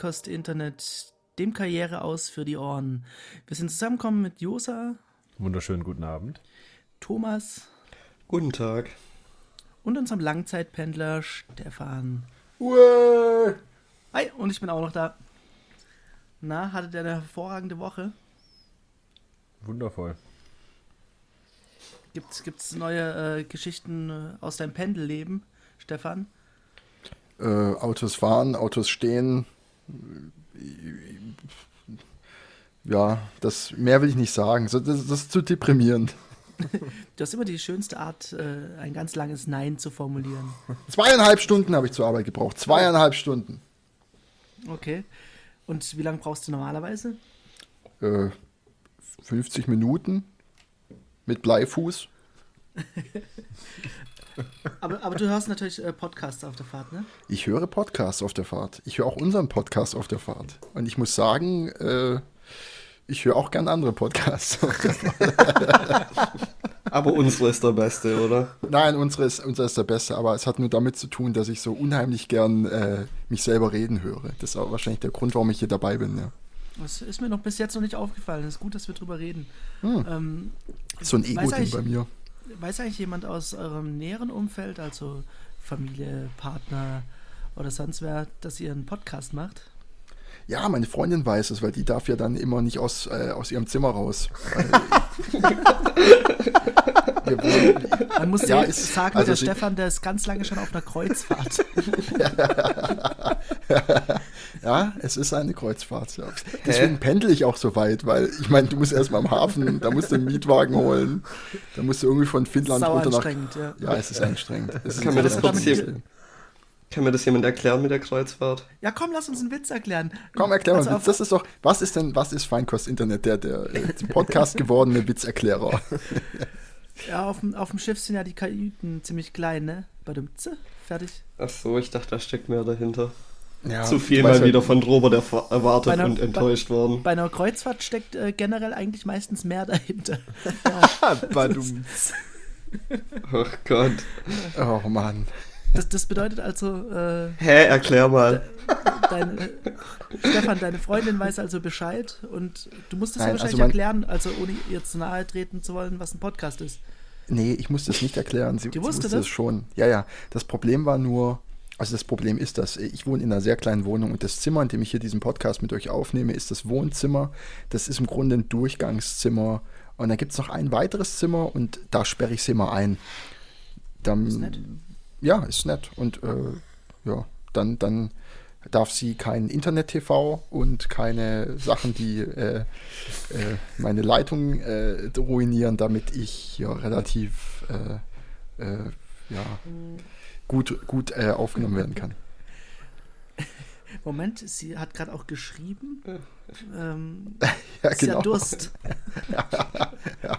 Feinkost Internet, dem Karriere aus für die Ohren. Wir sind zusammengekommen mit Josa. Wunderschönen guten Abend. Thomas. Guten Tag. Und unserem Langzeitpendler Stefan. Uäh. Hi, und ich bin auch noch da. Na, hattet ihr eine hervorragende Woche? Wundervoll. Gibt's, gibt's neue äh, Geschichten äh, aus deinem Pendelleben, Stefan? Äh, Autos fahren, Autos stehen. Ja, das mehr will ich nicht sagen. Das, das ist zu deprimierend. Du hast immer die schönste Art, äh, ein ganz langes Nein zu formulieren. Zweieinhalb Stunden habe ich zur Arbeit gebraucht. Zweieinhalb Stunden. Okay. Und wie lange brauchst du normalerweise? Äh, 50 Minuten mit Bleifuß. aber, aber du hörst natürlich äh, Podcasts auf der Fahrt, ne? Ich höre Podcasts auf der Fahrt. Ich höre auch unseren Podcast auf der Fahrt. Und ich muss sagen, äh, ich höre auch gern andere Podcasts. aber unsere ist der beste, oder? Nein, unsere ist, unsere ist der beste, aber es hat nur damit zu tun, dass ich so unheimlich gern äh, mich selber reden höre. Das ist auch wahrscheinlich der Grund, warum ich hier dabei bin, ja. Das ist mir noch bis jetzt noch nicht aufgefallen. Es ist gut, dass wir drüber reden. Hm. Ähm, so ein Ego-Ding bei mir. Weiß eigentlich jemand aus eurem näheren Umfeld, also Familie, Partner oder sonst wer, dass ihr einen Podcast macht? Ja, meine Freundin weiß es, weil die darf ja dann immer nicht aus, äh, aus ihrem Zimmer raus. Man muss ja ist, sagen, also der Stefan, der ist ganz lange schon auf einer Kreuzfahrt. ja, es ist eine Kreuzfahrt. Ja. Deswegen pendel ich auch so weit, weil ich meine, du musst erstmal am Hafen, da musst du einen Mietwagen holen, da musst du irgendwie von Finnland Sau runter nach. Ja. ja, es ist anstrengend. Es Kann mir das kurz kann mir das jemand erklären mit der Kreuzfahrt? Ja, komm, lass uns einen Witz erklären. Komm, erklär mal also Witz. Das ist doch, was ist denn, was ist Feinkost Internet, der, der äh, Podcast gewordene Witzerklärer? Ja, auf dem, auf dem Schiff sind ja die Kajüten ziemlich klein, ne? Bei dem Z, fertig. Ach so, ich dachte, da steckt mehr dahinter. Ja, Zu viel mal wieder von Robert erwartet einer, und enttäuscht bei, worden. Bei einer Kreuzfahrt steckt äh, generell eigentlich meistens mehr dahinter. Ja. Badums. Ach Gott. Oh Mann. Das, das bedeutet also. Äh, Hä, erklär mal. Deine, Stefan, deine Freundin weiß also Bescheid und du musst es ja wahrscheinlich also erklären, also ohne ihr zu nahe treten zu wollen, was ein Podcast ist. Nee, ich muss das nicht erklären. Sie, sie wusste das schon. Ja, ja. Das Problem war nur, also das Problem ist, dass ich wohne in einer sehr kleinen Wohnung und das Zimmer, in dem ich hier diesen Podcast mit euch aufnehme, ist das Wohnzimmer. Das ist im Grunde ein Durchgangszimmer. Und dann gibt es noch ein weiteres Zimmer und da sperre ich sie immer ein. Dann, ja, ist nett. Und äh, ja, dann, dann darf sie kein Internet-TV und keine Sachen, die äh, äh, meine Leitung äh, ruinieren, damit ich ja relativ äh, äh, ja, gut, gut äh, aufgenommen werden kann. Moment, sie hat gerade auch geschrieben. Ähm, ja, sie genau. hat Durst. ja, ja.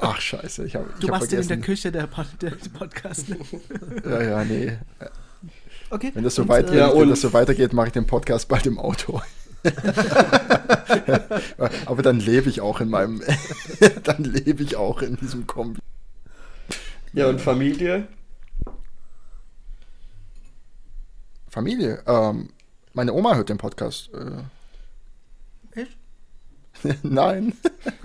Ach, scheiße. Ich hab, du ich machst den in der Küche der, der Podcast. Ne? ja, ja, nee. Okay. Wenn das so, und, weit, äh, wenn das so weitergeht, mache ich den Podcast bald im Auto. Aber dann lebe ich auch in meinem, dann lebe ich auch in diesem Kombi. Ja, und Familie? Familie, ähm, meine Oma hört den Podcast. Äh. Nein.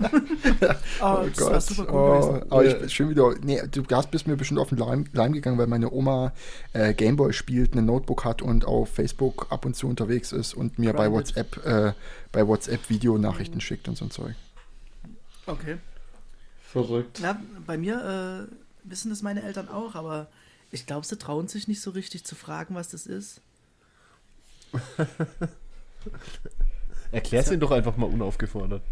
oh, oh Gott. Oh, aber ich schön wieder. Nee, du hast bist mir bestimmt auf den Leim, Leim gegangen, weil meine Oma äh, Gameboy spielt, ein Notebook hat und auf Facebook ab und zu unterwegs ist und mir Grinded. bei WhatsApp äh, bei WhatsApp Videonachrichten mhm. schickt und so ein Zeug. Okay. Verrückt. Na, bei mir äh, wissen das meine Eltern auch, aber ich glaube, sie trauen sich nicht so richtig zu fragen, was das ist. Erklär's ihn doch einfach mal unaufgefordert.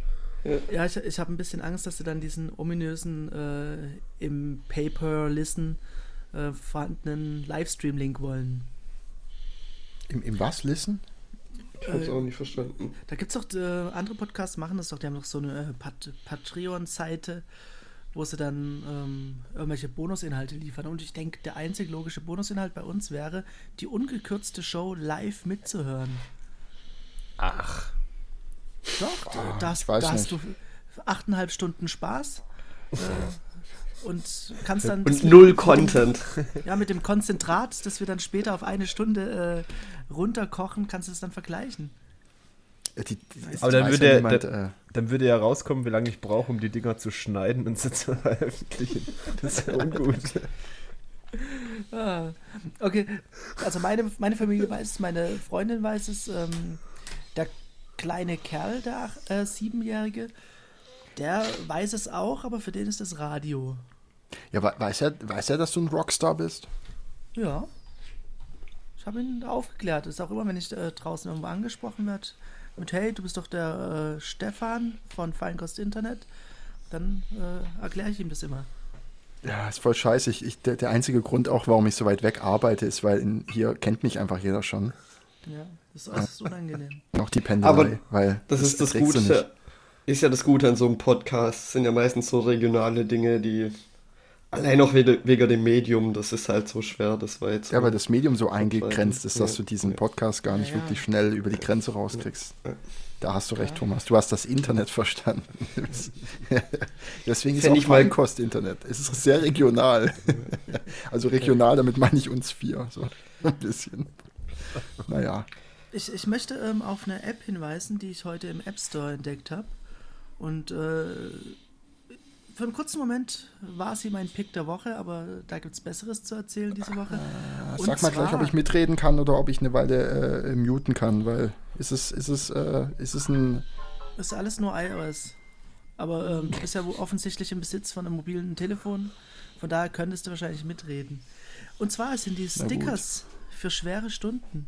Ja, ich, ich habe ein bisschen Angst, dass sie dann diesen ominösen äh, im Paper Listen äh, vorhandenen Livestream-Link wollen. Im, Im was Listen? Ich hab's äh, auch nicht verstanden. Da gibt's doch äh, andere Podcasts, machen das doch, die haben doch so eine äh, Pat Patreon-Seite, wo sie dann ähm, irgendwelche Bonusinhalte liefern. Und ich denke, der einzig logische Bonusinhalt bei uns wäre, die ungekürzte Show live mitzuhören. Ach. Doch, oh, da, hast, da hast du achteinhalb Stunden Spaß. äh, und kannst dann. Und null Content. ja, mit dem Konzentrat, das wir dann später auf eine Stunde äh, runterkochen, kannst du es dann vergleichen. Die, die, Aber dann würde, ja niemand, dann, äh, dann würde ja rauskommen, wie lange ich brauche, um die Dinger zu schneiden und sie zu veröffentlichen. Das ist ja ungut. ah, okay, also meine, meine Familie weiß es, meine Freundin weiß es. Ähm, kleine Kerl, der äh, Siebenjährige, der weiß es auch, aber für den ist das Radio. Ja, weiß er, weiß er, dass du ein Rockstar bist? Ja. Ich habe ihn aufgeklärt. Das ist auch immer, wenn ich äh, draußen irgendwo angesprochen werde, mit Hey, du bist doch der äh, Stefan von Feinkost Internet, dann äh, erkläre ich ihm das immer. Ja, ist voll scheiße. Ich, ich, der, der, einzige Grund auch, warum ich so weit weg arbeite, ist, weil in, hier kennt mich einfach jeder schon. Ja, das ist, ist unangenehm. Noch die Pendelei, Aber weil das, das ist das Gute. Ist ja das Gute an so einem Podcast. Das sind ja meistens so regionale Dinge, die allein auch wegen dem Medium, das ist halt so schwer. Das war jetzt. Ja, weil das Medium so eingegrenzt ist, dass ja. du diesen Podcast gar nicht ja, ja. wirklich schnell über die Grenze rauskriegst. Da hast du recht, Thomas. Du hast das Internet verstanden. Deswegen ist Fänd auch Feinkost-Internet. Es ist sehr regional. also regional, damit meine ich uns vier. So ein bisschen. Naja. Ich, ich möchte ähm, auf eine App hinweisen, die ich heute im App Store entdeckt habe. Und äh, für einen kurzen Moment war sie mein Pick der Woche, aber da gibt es Besseres zu erzählen diese Woche. Äh, sag mal gleich, ob ich mitreden kann oder ob ich eine Weile äh, muten kann, weil ist es, ist es, äh, ist es ein. Ist alles nur iOS. Aber ähm, du bist ja offensichtlich im Besitz von einem mobilen Telefon. Von daher könntest du wahrscheinlich mitreden. Und zwar sind die Stickers für schwere Stunden.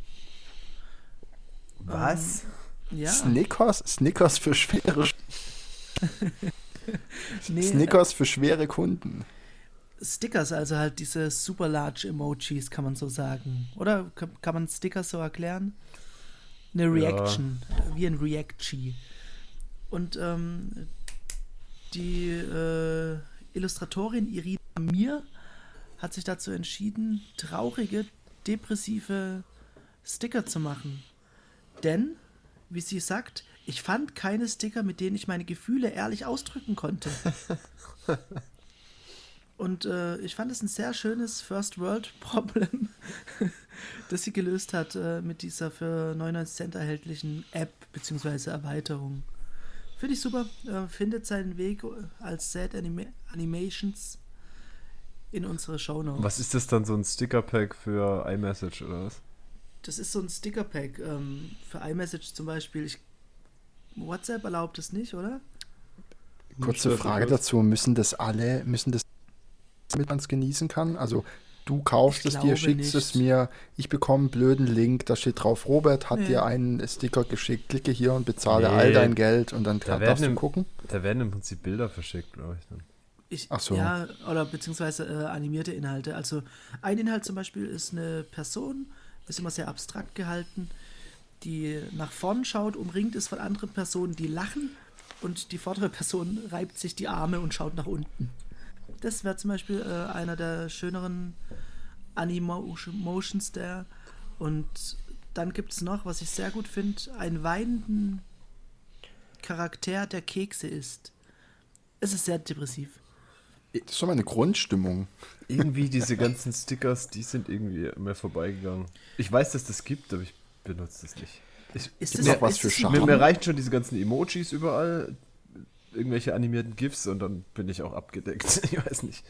Was? Ähm, ja. Snickers? Snickers für schwere nee, Snickers für schwere Kunden. Stickers, also halt diese super large Emojis, kann man so sagen. Oder kann man Stickers so erklären? Eine Reaction, ja. wie ein React-G. Und ähm, die äh, Illustratorin Irina Mir hat sich dazu entschieden, traurige, depressive Sticker zu machen. Denn, wie sie sagt, ich fand keine Sticker, mit denen ich meine Gefühle ehrlich ausdrücken konnte. Und äh, ich fand es ein sehr schönes First World Problem, das sie gelöst hat äh, mit dieser für 99 Cent erhältlichen App bzw. Erweiterung. Finde ich super. Äh, findet seinen Weg als Sad Anima Animations in unsere Show Notes. Was ist das dann, so ein Sticker-Pack für iMessage oder was? Das ist so ein Sticker-Pack ähm, für iMessage zum Beispiel. Ich WhatsApp erlaubt es nicht, oder? Kurze Frage dazu: Müssen das alle, müssen das, damit man es genießen kann? Also, du kaufst es dir, schickst nicht. es mir, ich bekomme einen blöden Link, da steht drauf: Robert hat nee. dir einen Sticker geschickt, klicke hier und bezahle nee. all dein Geld und dann da darfst du gucken. Da werden im Prinzip Bilder verschickt, glaube ich. Dann. Ich, Ach so. Ja, oder beziehungsweise äh, animierte Inhalte. Also, ein Inhalt zum Beispiel ist eine Person, ist immer sehr abstrakt gehalten die nach vorn schaut, umringt ist von anderen Personen, die lachen und die vordere Person reibt sich die Arme und schaut nach unten. Das wäre zum Beispiel äh, einer der schöneren Animotions der. Und dann gibt es noch, was ich sehr gut finde, einen weinenden Charakter, der Kekse isst. Es ist sehr depressiv. Das ist schon mal eine Grundstimmung. Irgendwie diese ganzen Stickers, die sind irgendwie mehr vorbeigegangen. Ich weiß, dass das gibt, aber ich benutze das nicht. Ich, ist das mir, was für Charme? Mir, mir reichen schon diese ganzen Emojis überall, irgendwelche animierten GIFs und dann bin ich auch abgedeckt. Ich weiß nicht.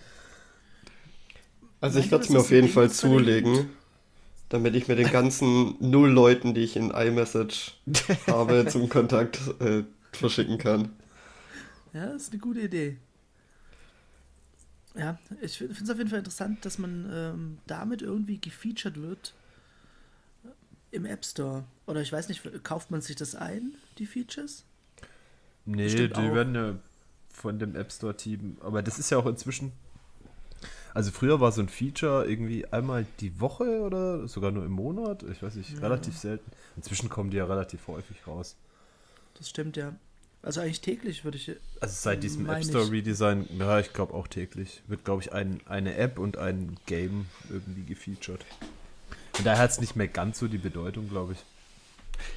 Also ich werde es mir auf jeden Fall zulegen, damit ich mir den ganzen null Leuten, die ich in iMessage habe, zum Kontakt äh, verschicken kann. Ja, das ist eine gute Idee. Ja, ich finde es auf jeden Fall interessant, dass man ähm, damit irgendwie gefeatured wird im App Store. Oder ich weiß nicht, kauft man sich das ein, die Features? Nee, Bestimmt die auch. werden ja von dem App Store-Team. Aber das ist ja auch inzwischen. Also früher war so ein Feature irgendwie einmal die Woche oder sogar nur im Monat. Ich weiß nicht, ja. relativ selten. Inzwischen kommen die ja relativ häufig raus. Das stimmt, ja. Also eigentlich täglich würde ich. Also seit diesem App Store Redesign, ja, ich glaube auch täglich, wird, glaube ich, ein, eine App und ein Game irgendwie gefeatured. Und daher hat es nicht mehr ganz so die Bedeutung, glaube ich.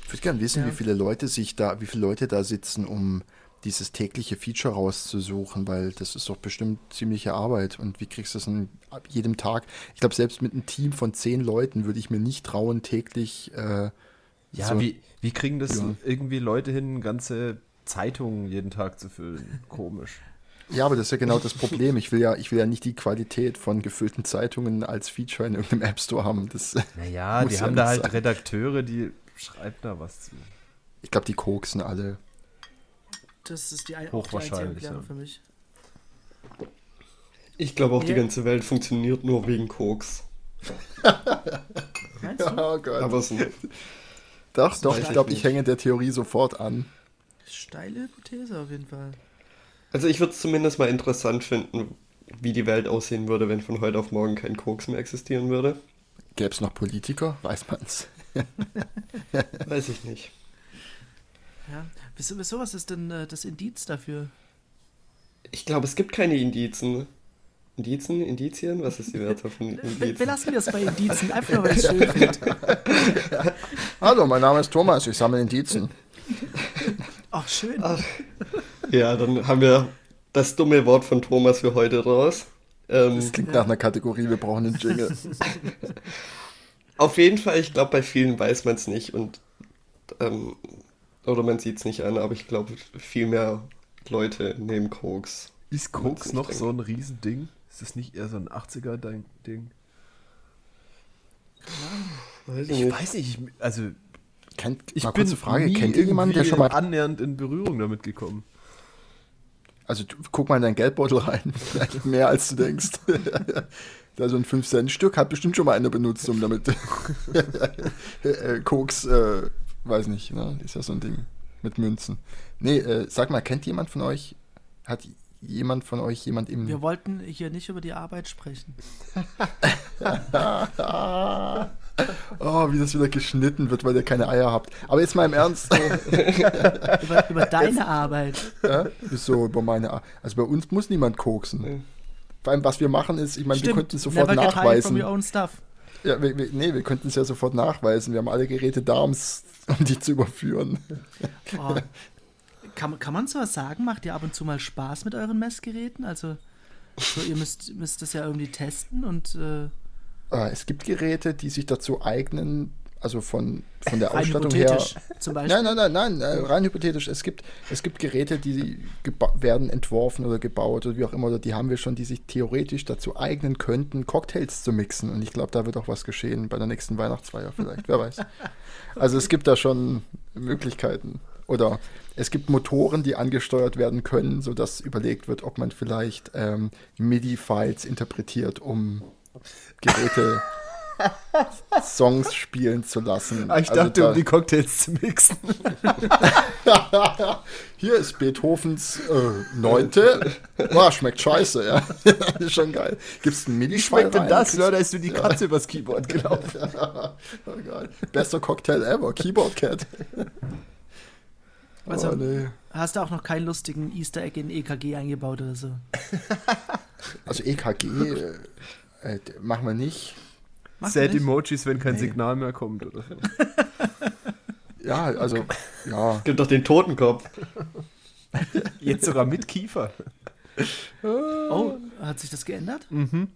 Ich würde gerne wissen, ja. wie viele Leute sich da, wie viele Leute da sitzen, um dieses tägliche Feature rauszusuchen, weil das ist doch bestimmt ziemliche Arbeit. Und wie kriegst du das an jedem Tag? Ich glaube, selbst mit einem Team von zehn Leuten würde ich mir nicht trauen, täglich. Äh, ja, so, wie, wie kriegen das ja. irgendwie Leute hin, ganze Zeitungen jeden Tag zu füllen? Komisch. Ja, aber das ist ja genau das Problem. Ich will ja, ich will ja nicht die Qualität von gefüllten Zeitungen als Feature in irgendeinem App Store haben. Das naja, die haben ja da halt sein. Redakteure, die schreiben da was zu. Ich glaube, die koksen alle. Das ist die, Hochwahrscheinlich, die ja. für mich. Ich glaube auch, ja. die ganze Welt funktioniert nur wegen Koks. Meinst du? Oh Gott. Aber so, doch, doch, ich glaube, ich hänge der Theorie sofort an. Steile Hypothese auf jeden Fall. Also ich würde es zumindest mal interessant finden, wie die Welt aussehen würde, wenn von heute auf morgen kein Koks mehr existieren würde. Gäbe es noch Politiker? Weiß man's. Weiß ich nicht. Ja. Wieso, wieso was ist denn äh, das Indiz dafür? Ich glaube, es gibt keine Indizen. Indizen? Indizien? Was ist die Werte von Indizen? Wir lassen das bei Indizen, einfach nur, weil ich es schön finde. Hallo, mein Name ist Thomas, ich sammle Indizen. Ach, schön. Ach, ja, dann haben wir das dumme Wort von Thomas für heute raus. Ähm, das klingt nach einer Kategorie, wir brauchen einen Jingle. Auf jeden Fall, ich glaube, bei vielen weiß man es nicht und ähm, oder man sieht es nicht an, aber ich glaube, viel mehr Leute nehmen Koks. Ist Koks noch so ein Riesending? Ist das nicht eher so ein 80er-Ding? Weiß ich, ich weiß nicht, also Kennt, ich mal bin kurze Frage, kennt ihr jemanden, der schon mal annähernd in Berührung damit gekommen? Also guck mal in deinen Geldbeutel rein, vielleicht mehr als du denkst. da so ein 5-Cent-Stück hat bestimmt schon mal einer benutzt, um damit Koks, äh, weiß nicht, ne? ist ja so ein Ding mit Münzen. Nee, äh, sag mal, kennt jemand von euch, hat jemand von euch jemand im... Wir wollten hier nicht über die Arbeit sprechen. Oh, wie das wieder geschnitten wird, weil ihr keine Eier habt. Aber jetzt mal im Ernst. über, über, deine jetzt, Arbeit. Ja? Wieso über meine Arbeit? Also bei uns muss niemand koksen. Vor allem, was wir machen ist, ich meine, wir könnten sofort Never nachweisen. From your own stuff. Ja, wir, wir, nee, wir könnten es ja sofort nachweisen. Wir haben alle Geräte da, um die zu überführen. Oh. Kann, kann man sowas sagen? Macht ihr ab und zu mal Spaß mit euren Messgeräten? Also, so, ihr müsst, müsst das ja irgendwie testen und. Äh äh, es gibt Geräte, die sich dazu eignen, also von, von der rein Ausstattung her. Zum Beispiel. Nein, nein, nein, nein, äh, rein hypothetisch. Es gibt, es gibt Geräte, die werden entworfen oder gebaut oder wie auch immer, oder die haben wir schon, die sich theoretisch dazu eignen könnten, Cocktails zu mixen. Und ich glaube, da wird auch was geschehen bei der nächsten Weihnachtsfeier vielleicht, wer weiß. Also es gibt da schon Möglichkeiten. Oder es gibt Motoren, die angesteuert werden können, sodass überlegt wird, ob man vielleicht ähm, MIDI-Files interpretiert, um Geräte Songs spielen zu lassen. Ah, ich also dachte, da, um die Cocktails zu mixen. Hier ist Beethovens äh, Neunte. Boah, schmeckt scheiße, ja. das ist schon geil. Gibt es ein mini Wie schmeckt denn das? Ja, da ist du die Katze ja. übers Keyboard gelaufen. oh Bester Cocktail ever. Keyboard Cat. Also, oh, nee. hast du auch noch keinen lustigen Easter Egg in EKG eingebaut oder so? Also EKG äh, machen wir nicht. Sad Emojis, wenn kein nee. Signal mehr kommt oder so. ja, also, ja. Gibt doch den Totenkopf. Jetzt sogar mit Kiefer. Oh, hat sich das geändert? Mhm.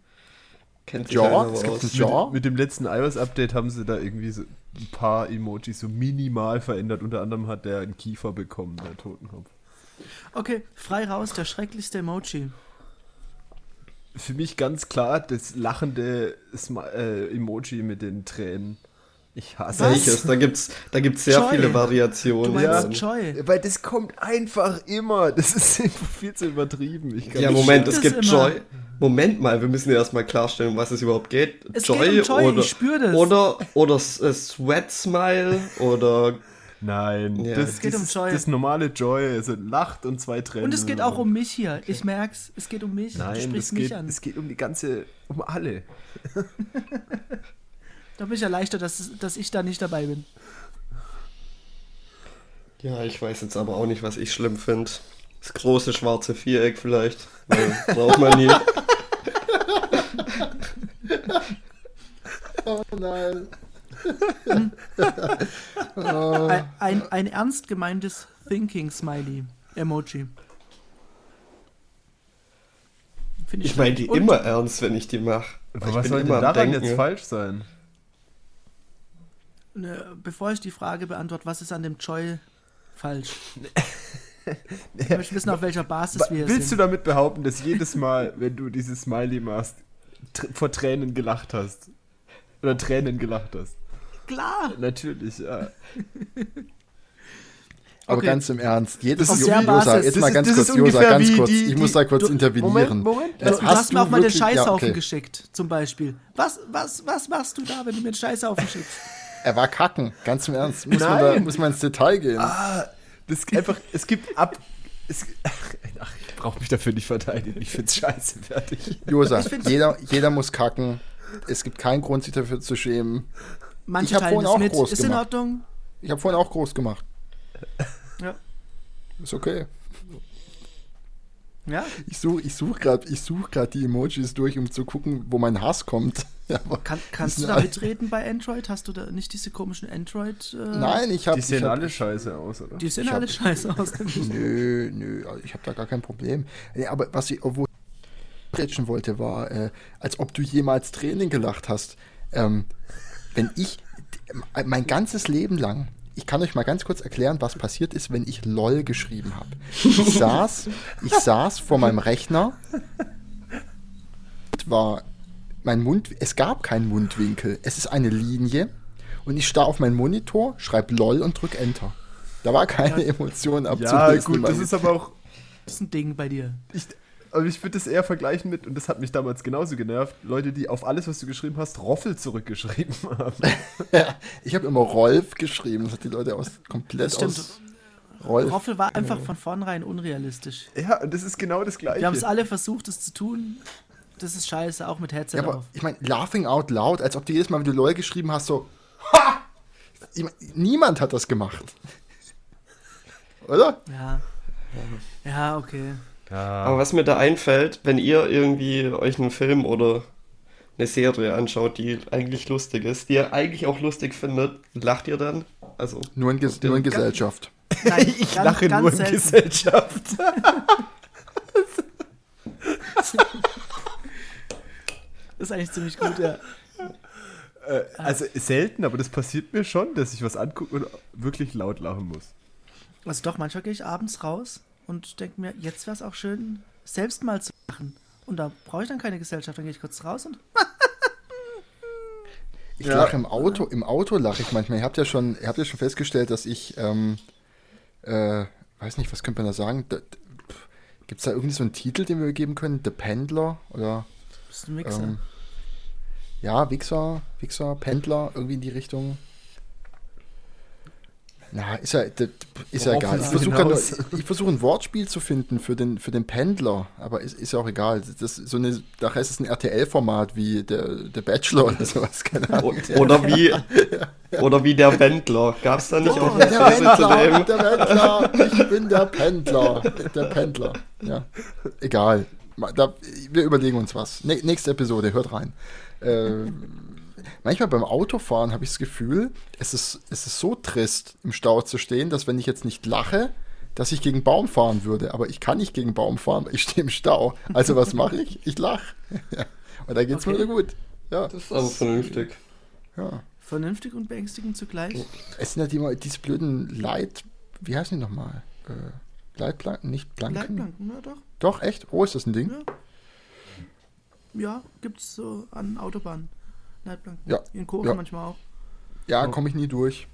Kennt ja, es gibt ein ja. Mit, mit, dem letzten iOS-Update haben sie da irgendwie so ein paar Emojis so minimal verändert. Unter anderem hat der einen Kiefer bekommen, der Totenkopf. Okay, frei raus, der schrecklichste Emoji für mich ganz klar das lachende äh, Emoji mit den Tränen. Ich hasse es. Da gibt es da gibt's sehr Joy. viele Variationen. Du meinst ja. Joy. Weil das kommt einfach immer. Das ist viel zu übertrieben. ja, Moment, es gibt Joy. Moment mal, wir müssen ja erstmal klarstellen, um was es überhaupt geht. Es Joy, geht um Joy oder, ich spüre das. Oder, oder äh, Sweat Smile oder Nein, ja. das, geht um Joy. das normale Joy, also lacht und zwei Tränen. Und es geht auch um mich hier. Ich merk's, es geht um mich. Nein, es geht, an. es geht um die ganze, um alle. da bin ich erleichtert, dass, dass ich da nicht dabei bin. Ja, ich weiß jetzt aber auch nicht, was ich schlimm finde. Das große schwarze Viereck vielleicht. braucht man nie. oh nein. Ein, ein, ein ernst gemeintes Thinking Smiley. Emoji. ich, ich meine die Und immer ernst, wenn ich die mache. Was soll denn daran jetzt falsch sein? Ne, bevor ich die Frage beantworte, was ist an dem Joy falsch? ich möchte wissen, auf welcher Basis wir Willst sind. du damit behaupten, dass jedes Mal, wenn du dieses Smiley machst, vor Tränen gelacht hast? Oder Tränen gelacht hast? Klar. Natürlich, ja. Aber okay. ganz im Ernst, jedes Josa, jetzt mal ganz kurz, Josa, ganz kurz, die, ich muss da kurz du, intervenieren. Moment, Moment. Du, du hast, mir auch mal den Scheißhaufen ja, okay. geschickt, zum Beispiel. Was, was, was machst du da, wenn du mir den Scheißhaufen schickst? Er war kacken, ganz im Ernst. Muss, man, da, muss man ins Detail gehen. Ah, das einfach, es gibt ab. Es, ach, ich brauche mich dafür nicht verteidigen. Ich finde es scheiße, fertig. Josa, jeder, jeder muss kacken. Es gibt keinen Grund, sich dafür zu schämen. Manche ich habe vorhin auch mit. groß ist gemacht. in Ordnung. Ich habe vorhin auch groß gemacht. Ja. Ist okay. Ja. Ich suche ich such gerade such die Emojis durch, um zu gucken, wo mein Hass kommt. Kann, kannst du da mitreden bei Android? Hast du da nicht diese komischen Android? Äh Nein, ich habe. Die sehen hab, alle scheiße aus, oder? Die sehen alle hab, scheiße aus. nö, nö, also ich habe da gar kein Problem. Aber was ich, obwohl ich wollte, war, äh, als ob du jemals Training gelacht hast. Ähm, wenn ich mein ganzes Leben lang ich kann euch mal ganz kurz erklären, was passiert ist, wenn ich LOL geschrieben habe. Ich saß, ich saß vor meinem Rechner, war mein Mund, es gab keinen Mundwinkel, es ist eine Linie und ich starr auf meinen Monitor, schreibe LOL und drück Enter. Da war keine Emotion abzulesen. Ja, gut, das ist aber auch. Das ist ein Ding bei dir. Ich, aber ich würde das eher vergleichen mit, und das hat mich damals genauso genervt, Leute, die auf alles, was du geschrieben hast, Roffel zurückgeschrieben haben. ja, ich habe immer Rolf geschrieben, das hat die Leute aus komplett aus. Rolf. Roffel war einfach von vornherein unrealistisch. Ja, und das ist genau das Gleiche. Wir haben es alle versucht, das zu tun. Das ist scheiße, auch mit Headset ja, aber auf. Ich meine, laughing out loud, als ob du jedes Mal, wenn du LOL geschrieben hast, so Ha! Ich mein, niemand hat das gemacht. Oder? Ja. Ja, okay. Ja. Aber was mir da einfällt, wenn ihr irgendwie euch einen Film oder eine Serie anschaut, die eigentlich lustig ist, die ihr eigentlich auch lustig findet, lacht ihr dann? Also nur in, Ges nur in Gesellschaft. Nein, ich ganz, lache ganz nur selten. in Gesellschaft. das ist eigentlich ziemlich gut, ja. Äh, also selten, aber das passiert mir schon, dass ich was angucke und wirklich laut lachen muss. Also doch, manchmal gehe ich abends raus und denke mir, jetzt wäre es auch schön, selbst mal zu machen. Und da brauche ich dann keine Gesellschaft, dann gehe ich kurz raus und. ich ja. lache im Auto, im Auto lache ich manchmal. Ihr habt ja schon, ihr habt ja schon festgestellt, dass ich, ähm, äh, weiß nicht, was könnte man da sagen? Gibt es da irgendwie so einen Titel, den wir geben können? The Pendler oder? Bist du ein Wichser? Ähm, ja, Wichser, Wichser, Pendler, irgendwie in die Richtung. Na, ist ja, ist ja egal. Ich versuche versuch ein Wortspiel zu finden für den, für den Pendler, aber ist, ist ja auch egal. Das, so eine, nachher ist es ein RTL-Format wie der, der Bachelor oder sowas, keine Ahnung. Oder wie, oder wie der Pendler. Gab es da nicht oh, auch eine der Pendler, der Pendler, ich bin der Pendler. Der Pendler, ja. Egal. Da, wir überlegen uns was. Nächste Episode, hört rein. Ähm, manchmal beim Autofahren habe ich das Gefühl, es ist, es ist so trist, im Stau zu stehen, dass wenn ich jetzt nicht lache, dass ich gegen Baum fahren würde. Aber ich kann nicht gegen Baum fahren, weil ich stehe im Stau. Also was mache ich? Ich lache. Ja. Und da geht es okay. mir wieder gut. Ja. Das ist aber vernünftig. Ja. Vernünftig und beängstigend zugleich. Es sind halt immer diese blöden Leit... Wie heißen die nochmal? Äh, Leitplanken, nicht Planken? Leitplanken, ja doch. Doch, echt? Oh, ist das ein Ding? Ja, ja es so an Autobahnen. Leitplanken. Ja. In Kurven ja. manchmal auch. Ja, komme ich nie durch.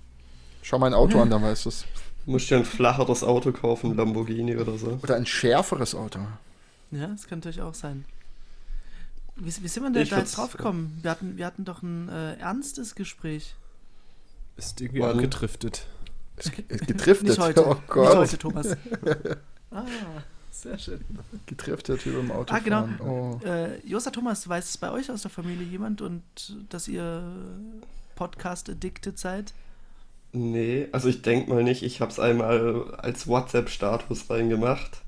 Schau mein Auto an, dann weißt du es. Musst dir ein flacheres Auto kaufen, Lamborghini oder so. Oder ein schärferes Auto. Ja, das kann natürlich auch sein. Wie, wie sind wir denn ich da jetzt drauf gekommen? Wir hatten, wir hatten doch ein äh, ernstes Gespräch. Ist irgendwie Wann? abgedriftet. Ist getriftet? Nicht heute. Oh Gott. Nicht heute, Thomas. ah. Sehr schön. Getrifft der Typ im Auto. Ah, genau. Oh. Äh, Josa Thomas, weiß es bei euch aus der Familie jemand und dass ihr Podcast-addicted seid? Nee, also ich denke mal nicht. Ich habe es einmal als WhatsApp-Status reingemacht.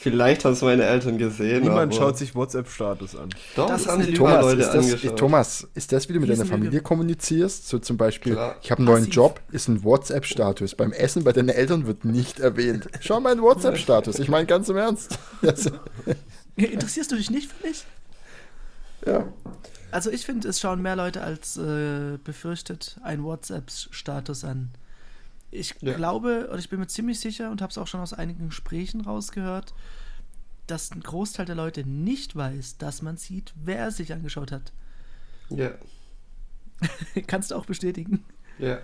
Vielleicht haben es meine Eltern gesehen. Niemand schaut sich WhatsApp-Status an. Doch, das haben sich Thomas, Leute ist das, angeschaut. Thomas, ist das, wie du mit deiner Familie kommunizierst? So zum Beispiel, Klar. ich habe einen neuen Job, ist ein WhatsApp-Status. Beim Essen bei deinen Eltern wird nicht erwähnt. Schau meinen WhatsApp-Status. Ich meine ganz im Ernst. Interessierst du dich nicht für mich? Ja. Also ich finde, es schauen mehr Leute als äh, befürchtet einen WhatsApp-Status an. Ich ja. glaube, und ich bin mir ziemlich sicher und habe es auch schon aus einigen Gesprächen rausgehört, dass ein Großteil der Leute nicht weiß, dass man sieht, wer er sich angeschaut hat. Ja. Kannst du auch bestätigen. Ja.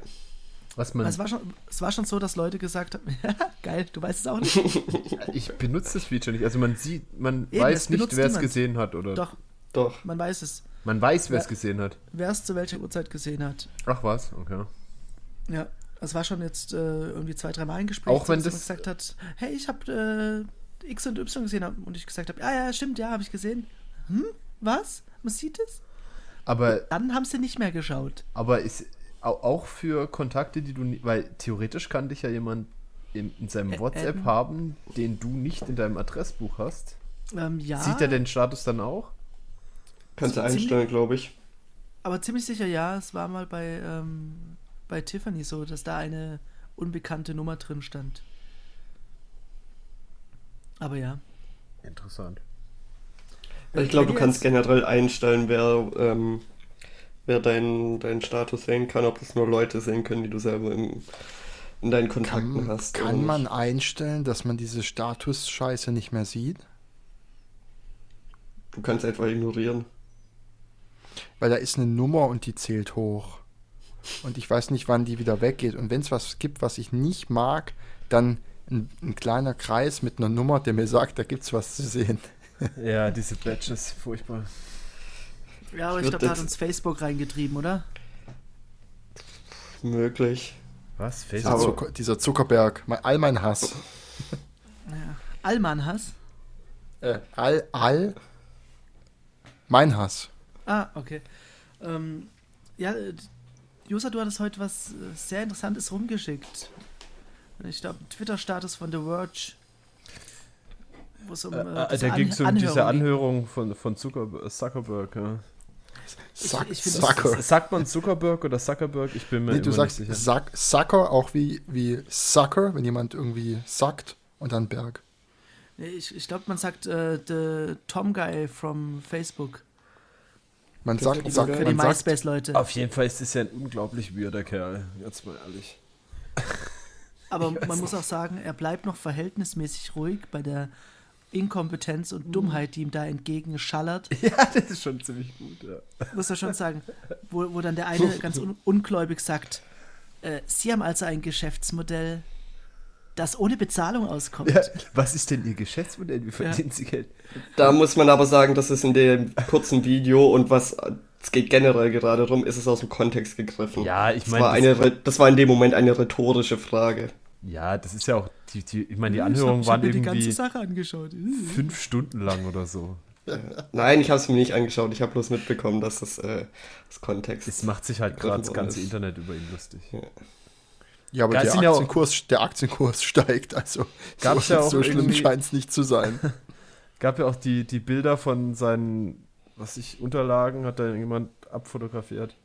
Was man es, war schon, es war schon so, dass Leute gesagt haben, geil, du weißt es auch nicht. ich benutze das Feature nicht. Also man sieht, man Eben, weiß nicht, wer es gesehen hat, oder? Doch. Doch. Man weiß es. Man weiß, wer es gesehen hat. Wer es zu welcher Uhrzeit gesehen hat. Ach was, okay. Ja, es war schon jetzt äh, irgendwie zwei, drei Mal ein Gespräch, auch wenn das gesagt hat, hey, ich habe äh, X und Y gesehen und ich gesagt habe, ja, ja, stimmt, ja, habe ich gesehen. Hm, was? Man sieht es? Aber dann haben sie nicht mehr geschaut. Aber ist auch für Kontakte, die du, weil theoretisch kann dich ja jemand in, in seinem WhatsApp ähm, haben, den du nicht in deinem Adressbuch hast. Ähm, ja. Sieht er den Status dann auch? Kannst du einstellen, glaube ich. Aber ziemlich sicher ja. Es war mal bei, ähm, bei Tiffany so, dass da eine unbekannte Nummer drin stand. Aber ja. Interessant. Ich glaube, du kannst generell einstellen, wer, ähm, wer deinen dein Status sehen kann, ob das nur Leute sehen können, die du selber in, in deinen Kontakten kann, hast. Kann man einstellen, dass man diese Status-Scheiße nicht mehr sieht? Du kannst einfach ignorieren. Weil da ist eine Nummer und die zählt hoch. Und ich weiß nicht, wann die wieder weggeht. Und wenn es was gibt, was ich nicht mag, dann ein, ein, kleiner Kreis mit einer Nummer, der mir sagt, da gibt es was zu sehen. Ja, diese Badges, furchtbar. Ja, aber ich, ich glaube, da hat uns Facebook reingetrieben, oder? Möglich. Was? Facebook? Dieser, Zucker, dieser Zuckerberg, mein, all mein Hass. Ja. All mein Hass? Äh, all, all mein Hass. Ah, okay. Ähm, ja, Josa, du hattest heute was äh, sehr Interessantes rumgeschickt. Ich glaube, Twitter-Status von The Verge. Wo es um, äh, äh, äh da ging es um Anhörung diese Anhörung von, von Zucker, Zuckerberg. Ja. Zuck, ich, ich Zucker. Sagt man Zuckerberg oder Zuckerberg? Ich bin mir nee, du sagst nicht sicher. Sucker auch wie, wie Sucker, wenn jemand irgendwie sagt und dann Berg. Nee, ich ich glaube, man sagt äh, the Tom Guy from Facebook. Man sagt, sagt für die MySpace-Leute. Auf jeden Fall ist es ja ein unglaublich weirder Kerl, jetzt mal ehrlich. Aber man muss auch sagen, er bleibt noch verhältnismäßig ruhig bei der Inkompetenz und Dummheit, die ihm da entgegenschallert. Ja, das ist schon ziemlich gut, ja. Muss er schon sagen. Wo, wo dann der eine ganz un ungläubig sagt, äh, Sie haben also ein Geschäftsmodell, das ohne Bezahlung auskommt. Ja, was ist denn Ihr Geschäftsmodell? Wie verdienen ja. Sie Geld? Da muss man aber sagen, das ist in dem kurzen Video und was es geht generell gerade darum, ist es aus dem Kontext gegriffen. Ja, ich meine. Das, das, das, war in dem Moment eine rhetorische Frage. Ja, das ist ja auch, die, die ich meine, die Anhörungen waren irgendwie die ganze Sache angeschaut. fünf Stunden lang oder so. Nein, ich habe es mir nicht angeschaut. Ich habe bloß mitbekommen, dass das, äh, das Kontext. Es macht sich halt gerade das ganze ist. Internet über ihn lustig. Ja. Ja, aber der Aktienkurs, ja der Aktienkurs steigt, also gab's so, ja auch so schlimm scheint es nicht zu sein. Gab ja auch die, die Bilder von seinen, was ich, Unterlagen, hat da jemand abfotografiert.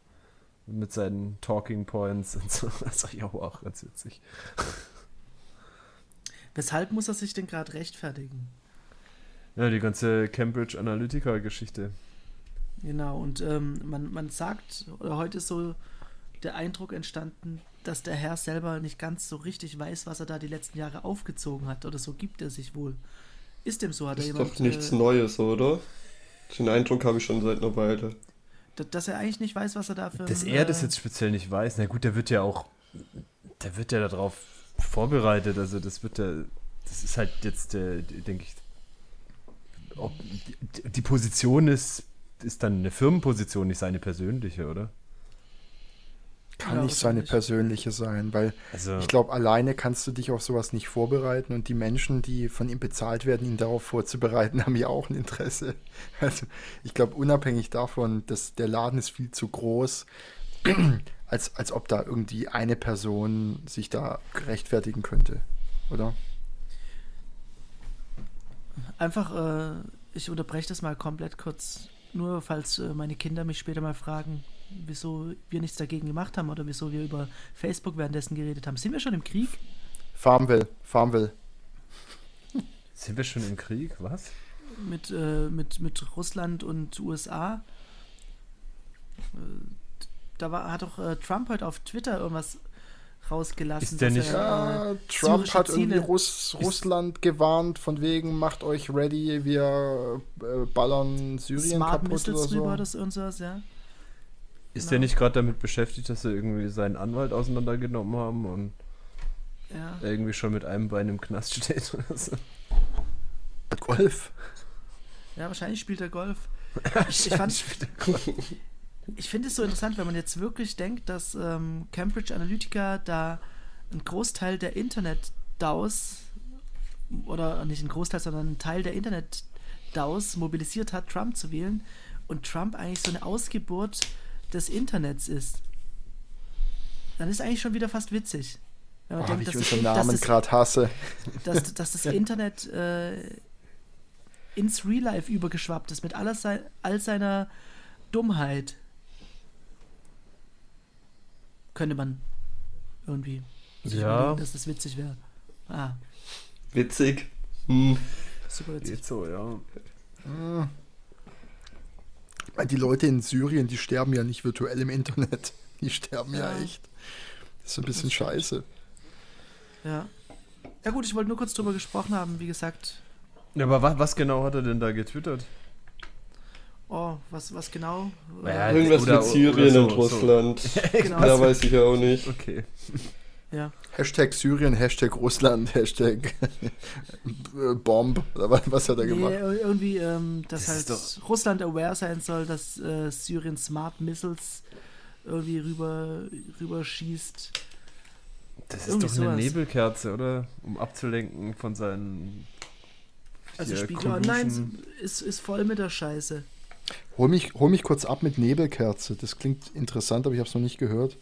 Mit seinen Talking Points und so. Das ist auch, auch ganz witzig. Weshalb muss er sich denn gerade rechtfertigen? Ja, die ganze Cambridge Analytica-Geschichte. Genau, und ähm, man, man sagt, oder heute ist so der Eindruck entstanden, dass der Herr selber nicht ganz so richtig weiß, was er da die letzten Jahre aufgezogen hat. Oder so gibt er sich wohl. Ist dem so? Hat das er ist jemand, doch nichts äh, Neues, oder? Den Eindruck habe ich schon seit einer Weile. Dass er eigentlich nicht weiß, was er dafür. Dass er das äh, jetzt speziell nicht weiß. Na gut, der wird ja auch. Der wird ja darauf vorbereitet. Also, das wird ja. Das ist halt jetzt, äh, denke ich. Ob, die, die Position ist, ist dann eine Firmenposition, nicht seine persönliche, oder? Kann ja, nicht seine persönliche sein, weil also, ich glaube, alleine kannst du dich auf sowas nicht vorbereiten und die Menschen, die von ihm bezahlt werden, ihn darauf vorzubereiten, haben ja auch ein Interesse. Also ich glaube, unabhängig davon, dass der Laden ist viel zu groß, als, als ob da irgendwie eine Person sich da rechtfertigen könnte, oder? einfach, äh, ich unterbreche das mal komplett kurz, nur falls äh, meine Kinder mich später mal fragen, wieso wir nichts dagegen gemacht haben oder wieso wir über Facebook währenddessen geredet haben. Sind wir schon im Krieg? Farmville, Farmville. Sind wir schon im Krieg? Was? Mit, äh, mit, mit Russland und USA. Äh, da war, hat doch äh, Trump heute auf Twitter irgendwas rausgelassen. Ist der nicht? Er, ja, Trump hat irgendwie Russ, Russland gewarnt, von wegen, macht euch ready, wir äh, ballern Syrien Smart kaputt oder so. Rüber, das und sowas, ja. Ist Genau. der nicht gerade damit beschäftigt, dass sie irgendwie seinen Anwalt auseinandergenommen haben und ja. irgendwie schon mit einem Bein im Knast steht oder so? Golf. Ja, wahrscheinlich spielt er Golf. Ich, ich, fand- ich finde es so interessant, wenn man jetzt wirklich denkt, dass ähm, Cambridge Analytica da einen Großteil der Internet-DAOs oder nicht einen Großteil, sondern einen Teil der Internet-DAOs mobilisiert hat, Trump zu wählen und Trump eigentlich so eine Ausgeburt des Internets ist. Dann ist eigentlich schon wieder fast witzig. Wenn man Oh, denkt, wie ich dass das- unseren dass Namen gerade hasse. dass, dass das Internet äh, ins Real Life übergeschwappt ist mit aller sei, all seiner Dummheit. Könnte man irgendwie sich Ja. dass das witzig wäre. Ah, Witzig. Hm. super witzig. Geht so, ja. Weil Die Leute in Syrien, die sterben ja nicht virtuell im Internet. Die sterben ja, Ja. echt. Das ist ein bisschen scheiße. Ja. Ja gut, ich wollte nur kurz drüber gesprochen haben, wie gesagt. Ja, aber was, was genau hat er denn da getwittert? Oh, was, was genau? Ja, Äh, Irgendwas oder- mit Syrien oder so, und Russland. genau. Da weiß ich ja auch nicht. Okay. Ja. Hashtag Syrien, Hashtag Russland, Hashtag äh, Bomb. Oder was, hat er Nee, gemacht? ir- irgendwie, ähm, dass Das ist halt Russland aware sein soll, dass äh, Syrien Smart Missiles irgendwie rüber, rüber schießt. Das ist Irgendwie doch eine sowas. Nebelkerze, oder? Um abzulenken von seinen. Also Spiegel Collusion. Online ist, ist voll mit der Scheiße. Hol mich, hol mich kurz ab mit Nebelkerze. Das klingt interessant, aber ich habe es noch nicht gehört.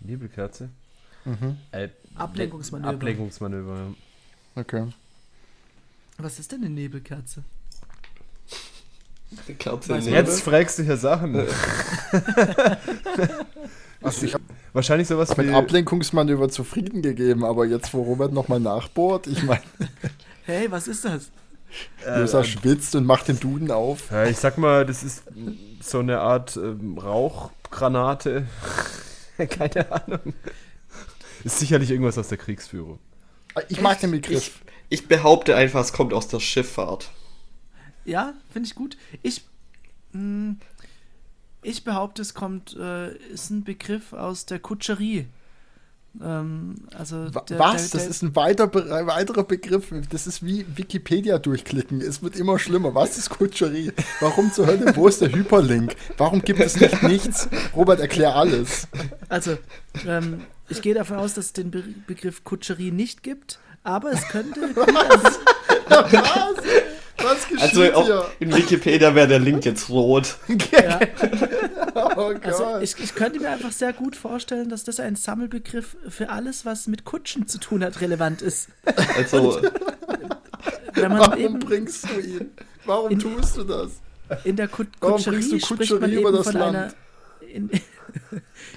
Nebelkerze? Mhm. Äh, Ablenkungsmanöver. Ablenkungsmanöver. ja. Okay. Was ist denn eine Nebelkerze? Die Kerze Nebel. Jetzt fragst du hier Sachen. Also ich habe Wahrscheinlich sowas mit wie. Ablenkungsmanöver zufrieden gegeben, aber jetzt, wo Robert nochmal nachbohrt, ich meine, Hey, was ist das? äh, Josa schwitzt und macht den Duden auf. ja, ich sag mal, das ist so eine Art ähm, Rauchgranate. Keine Ahnung. Ist sicherlich irgendwas aus der Kriegsführung. Ich mag den Begriff. Ich, ich behaupte einfach, es kommt aus der Schifffahrt. Ja, finde ich gut. Ich, mh, ich behaupte, es kommt, äh, ist ein Begriff aus der Kutscherie. Ähm, also der, Was? Der, Das der, ist ein weiter, weiterer Begriff. Das ist wie Wikipedia durchklicken. Es wird immer schlimmer. Was ist Kutscherie? Warum zur Hölle? Wo ist der Hyperlink? Warum gibt es nicht nichts? Robert, erklär alles. Also, ähm, ich gehe davon aus, dass es den Be Begriff Kutscherie nicht gibt, aber es könnte. Was? Was geschieht Also hier? in Wikipedia wäre der Link jetzt rot. ja, Oh Gott. also ich, ich könnte mir einfach sehr gut vorstellen, dass das ein Sammelbegriff für alles, was mit Kutschen zu tun hat, relevant ist. Also Wenn man Warum eben bringst du ihn? Warum In- tust du das? in der Kut Warum Kutscherie bringst du spricht man Kutscherie über eben das von Land? einer. In,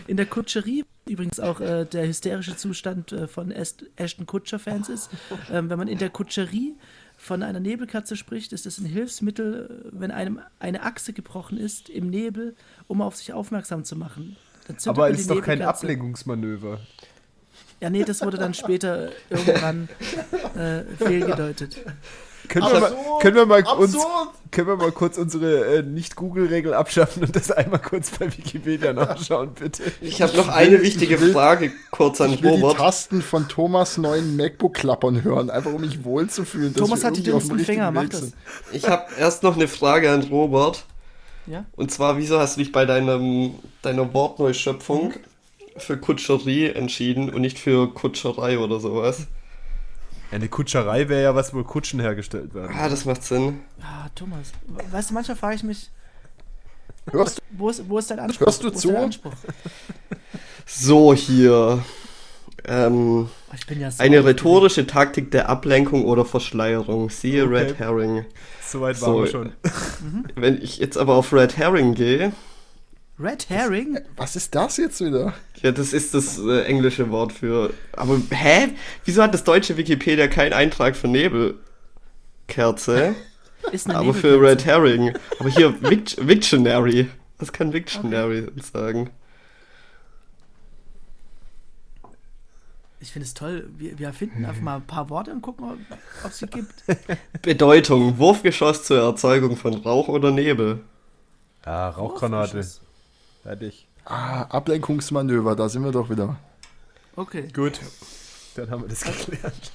in der Kutscherie, übrigens auch äh, der hysterische Zustand äh, von Ashton Kutscher-Fans ist, ähm, wenn man in der Kutscherie von einer Nebelkatze spricht, ist es ein Hilfsmittel, äh, wenn einem eine Achse gebrochen ist im Nebel, um auf sich aufmerksam zu machen. Aber es ist doch kein. Ablenkungsmanöver. Ja, nee, das wurde dann später irgendwann äh, fehlgedeutet. Können, wir mal, können, wir mal uns, können wir mal kurz unsere äh, Nicht-Google-Regel abschaffen und das einmal kurz bei Wikipedia nachschauen, bitte? ich habe noch eine wichtige Frage kurz an Ich will die Robert. Tasten von Thomas neuen MacBook klappern hören, einfach um mich wohlzufühlen. dass Thomas hat die dünnsten Finger, mach das. Ich habe erst noch eine Frage an Robert. Ja? Und zwar, wieso hast du dich bei deinem, deiner Wortneuschöpfung für Kutscherie entschieden und nicht für Kutscherei oder sowas? Eine Kutscherei wäre ja was, wo Kutschen hergestellt werden. Ah, das macht Sinn. Ah, Thomas. Weißt du, manchmal frage ich mich, Hörst wo ist, wo ist dein Anspruch? Hörst du zu? Anspruch? So, hier. Ähm, Oh, Ja Eine rhetorische Taktik der Ablenkung oder Verschleierung. Siehe okay. Red Herring. Soweit waren so, wir schon. Wenn ich jetzt aber auf Red Herring gehe. Red Herring? Was ist das jetzt wieder? Ja, das ist das äh, englische Wort für. Aber hä? Wieso hat das deutsche Wikipedia keinen Eintrag für Nebelkerze? Ist eine aber für Red Herring. Aber hier Vict Victionary. Was kann Victionary okay. sagen? Ich finde es toll. Wir, wir erfinden einfach mal ein paar Worte und gucken, ob es sie gibt. Bedeutung: Wurfgeschoss zur Erzeugung von Rauch oder Nebel. Ja, Rauchgranate. Fertig. Ah, Ablenkungsmanöver, da sind wir doch wieder. Okay. Gut. Dann haben wir das geklärt.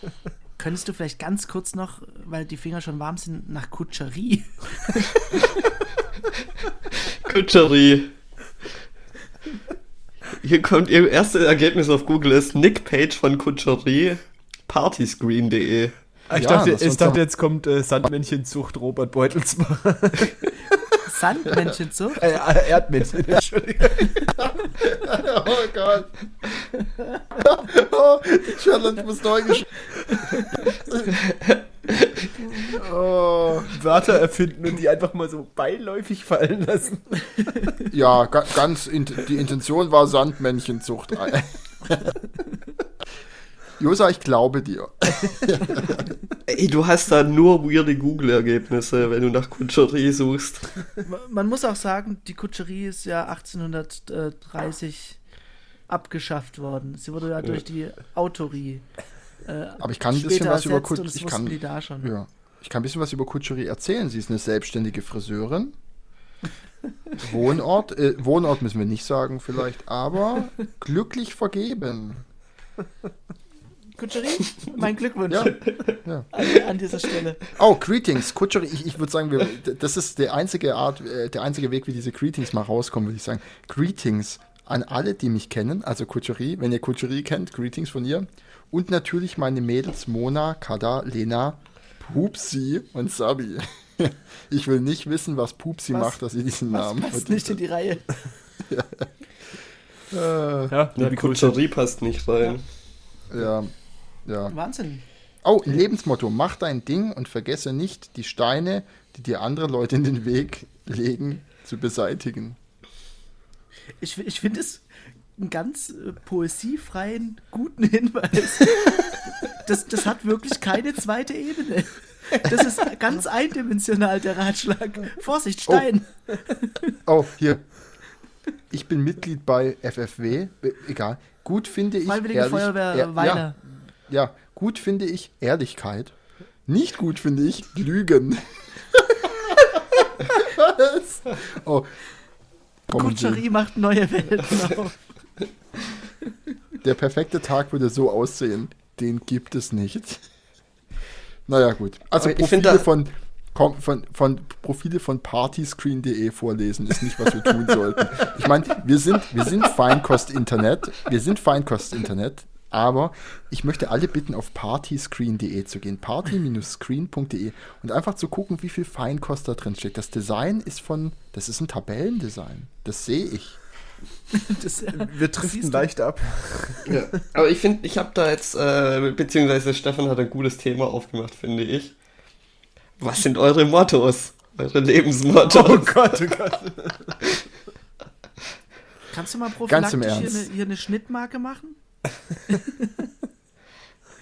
Könntest du vielleicht ganz kurz noch, weil die Finger schon warm sind, nach Kutscherie? Kutscherie. Hier kommt ihr erstes Ergebnis auf Google ist Nick Page von Kutscherie, partyscreen.de. Ah, ich, ja, dachte, ich dachte, jetzt kommt äh, Sandmännchenzucht Robert Beutelsmann. Sandmännchenzucht? Äh, äh, Erdmännchen, Entschuldigung. oh Gott. oh, die Challenge muss neu geschrieben. oh. Wörter erfinden und die einfach mal so beiläufig fallen lassen. ja, ga ganz, in die Intention war Sandmännchenzucht. Josa, ich glaube dir. Ey, du hast da nur weirde Google-Ergebnisse, wenn du nach Kutscherie suchst. Man muss auch sagen, die Kutscherie ist ja 1830 abgeschafft worden. Sie wurde ja durch die Autorie. Äh, Aber ich kann ein bisschen was über Kutscherie. Ich kann, ja, ich kann ein bisschen was über Kutscherie erzählen. Sie ist eine selbstständige Friseurin. Wohnort, äh, Wohnort müssen wir nicht sagen vielleicht, aber glücklich vergeben. Kutscherie, mein Glückwunsch ja, ja. An, an, dieser Stelle. Oh, Greetings, Kutscherie, ich, ich würde sagen, wir, das ist der einzige Art, äh, der einzige Weg, wie diese Greetings mal rauskommen, würde ich sagen. Greetings an alle, die mich kennen, also Kutscherie, wenn ihr Kutscherie kennt, Greetings von ihr. Und natürlich meine Mädels Mona, Kada, Lena, Pupsi und Sabi. Ich will nicht wissen, was Pupsi was, macht, dass sie diesen Namen passt nicht in die Reihe. ja. Äh, ja, die Kutscherie passt nicht rein. Ja. Ja. Wahnsinn. Oh, ein Lebensmotto. Mach dein Ding und vergesse nicht, die Steine, die dir andere Leute in den Weg legen, zu beseitigen. Ich, ich finde es einen ganz äh, poesiefreien, guten Hinweis. das, das hat wirklich keine zweite Ebene. Das ist ganz eindimensional, der Ratschlag. Vorsicht, Stein. Oh, oh hier. Ich bin Mitglied bei FFW. Egal. Gut finde ich. Freiwillige ehrlich, Feuerwehr er, Weiler. Ja, ja, gut finde ich Ehrlichkeit. Nicht gut finde ich Lügen. Was? Oh. Kutscherie macht neue Welten auf. Der perfekte Tag würde so aussehen. Den gibt es nicht. Naja, gut. Also Profile von, von, von, Profile von partyscreen.de vorlesen ist nicht, was wir tun sollten. Ich meine, wir sind, wir sind Feinkost-Internet. Wir sind Feinkost-Internet. Aber ich möchte alle bitten, auf partyscreen.de zu gehen. Party-screen.de und einfach zu gucken, wie viel Feinkost da drin steckt. Das Design ist von, das ist ein Tabellendesign. Das sehe ich. Das, Wir driften leicht ab. Ja, aber ich finde, ich habe da jetzt, äh, beziehungsweise Stefan hat ein gutes Thema aufgemacht, finde ich. Was sind eure Mottos? Eure Lebensmottos? Oh Gott, oh Gott. Kannst du mal prophylaktisch hier eine, hier eine Schnittmarke machen?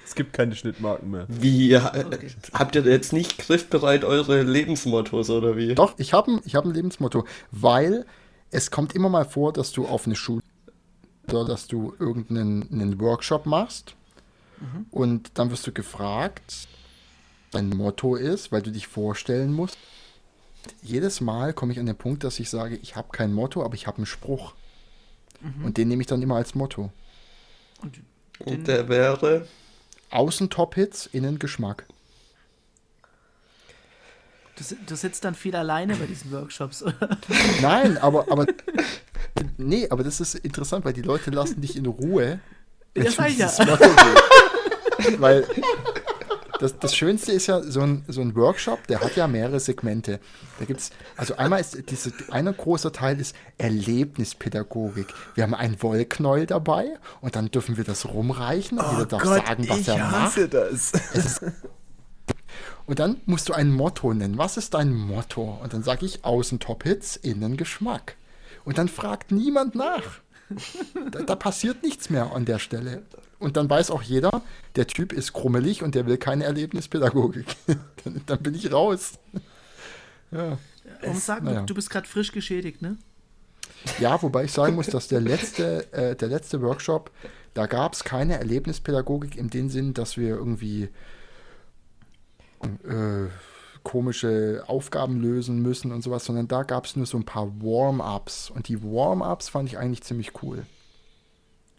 es gibt keine Schnittmarken mehr. Wie? Okay. Habt ihr jetzt nicht griffbereit eure Lebensmottos oder wie? Doch, ich habe ein, hab ein Lebensmotto, weil es kommt immer mal vor, dass du auf eine Schule oder dass du irgendeinen Workshop machst mhm. und dann wirst du gefragt, dein Motto ist, weil du dich vorstellen musst. Jedes Mal komme ich an den Punkt, dass ich sage, ich habe kein Motto, aber ich habe einen Spruch. Mhm. Und den nehme ich dann immer als Motto. Und, Und der wäre? Außen Top-Hits, innen Geschmack. Du, du, sitzt dann viel alleine bei diesen Workshops, oder? Nein, aber, aber nee, aber das ist interessant, weil die Leute lassen dich in Ruhe. Ja, sag ich ja. weil das, das Schönste ist ja, so ein, so ein Workshop, der hat ja mehrere Segmente. Da gibt's, also einmal ist diese, einer großer Teil ist Erlebnispädagogik. Wir haben einen Wollknäuel dabei und dann dürfen wir das rumreichen und oh jeder darf Gott, sagen, was ich er hasse macht. das. Ist, und dann musst du ein Motto nennen. Was ist dein Motto? Und dann sage ich Außen Top-Hits, Innen Geschmack. Und dann fragt niemand nach. Da, da, passiert nichts mehr an der Stelle. Und dann weiß auch jeder, der Typ ist krummelig und der will keine Erlebnispädagogik. dann, dann, bin ich raus. Ja. Sagen, naja. du, du bist gerade frisch geschädigt, ne? Ja, wobei ich sagen muss, dass der letzte, äh, der letzte Workshop, da gab es keine Erlebnispädagogik in dem Sinn, dass wir irgendwie äh, komische Aufgaben lösen müssen und sowas, sondern da gab es nur so ein paar Warm-ups. Und die Warm-ups fand ich eigentlich ziemlich cool.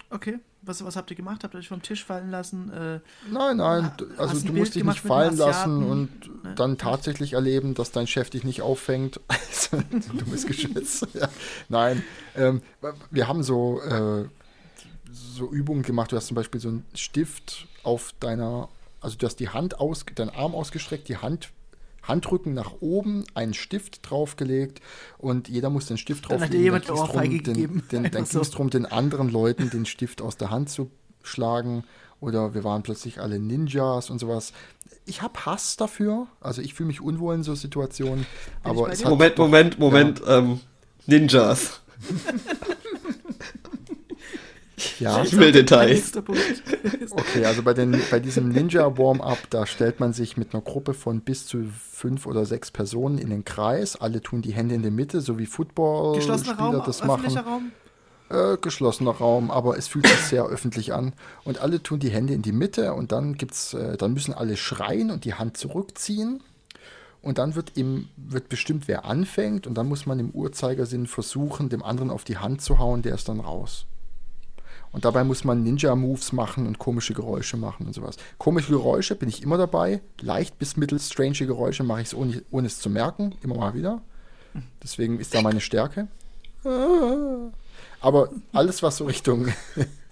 Okay. Was, was habt ihr gemacht? Habt ihr euch vom Tisch fallen lassen? Äh, nein, nein. Also du musst dich nicht fallen lassen und ne? dann tatsächlich erleben, dass dein Chef dich nicht auffängt. Also, du bist geschützt. ja. Nein. Ähm, wir haben so, äh, so Übungen gemacht. Du hast zum Beispiel so einen Stift auf deiner, also du hast die Hand aus, deinen Arm ausgestreckt, die Hand Handrücken nach oben, einen Stift draufgelegt und jeder muss den Stift drauflegen. Dann hat dir jemand Ohrfeige gegeben. Den, den, dann so. ging es darum, den anderen Leuten den Stift aus der Hand zu schlagen oder wir waren plötzlich alle Ninjas und sowas. Ich habe Hass dafür, also ich fühle mich unwohl in so Situationen. aber es Moment, Moment, Moment, ja. ähm, Ninjas. Ja. Ich will Details. Okay, also bei, den, bei diesem Ninja Warm-Up, da stellt man sich mit einer Gruppe von bis zu fünf oder sechs Personen in den Kreis. Alle tun die Hände in der Mitte, so wie Football-Spieler das machen. Raum? Äh, geschlossener Raum, aber es fühlt sich sehr öffentlich an. Und alle tun die Hände in die Mitte und dann gibt's, äh, dann müssen alle schreien und die Hand zurückziehen. Und dann wird, im, wird bestimmt, wer anfängt. Und dann muss man im Uhrzeigersinn versuchen, dem anderen auf die Hand zu hauen, der ist dann raus. Und dabei muss man Ninja-Moves machen und komische Geräusche machen und sowas. Komische Geräusche bin ich immer dabei. Leicht bis mittel strange Geräusche mache ich es ohne, ohne es zu merken. Immer mal wieder. Deswegen ist da meine Stärke. Aber alles, was so Richtung.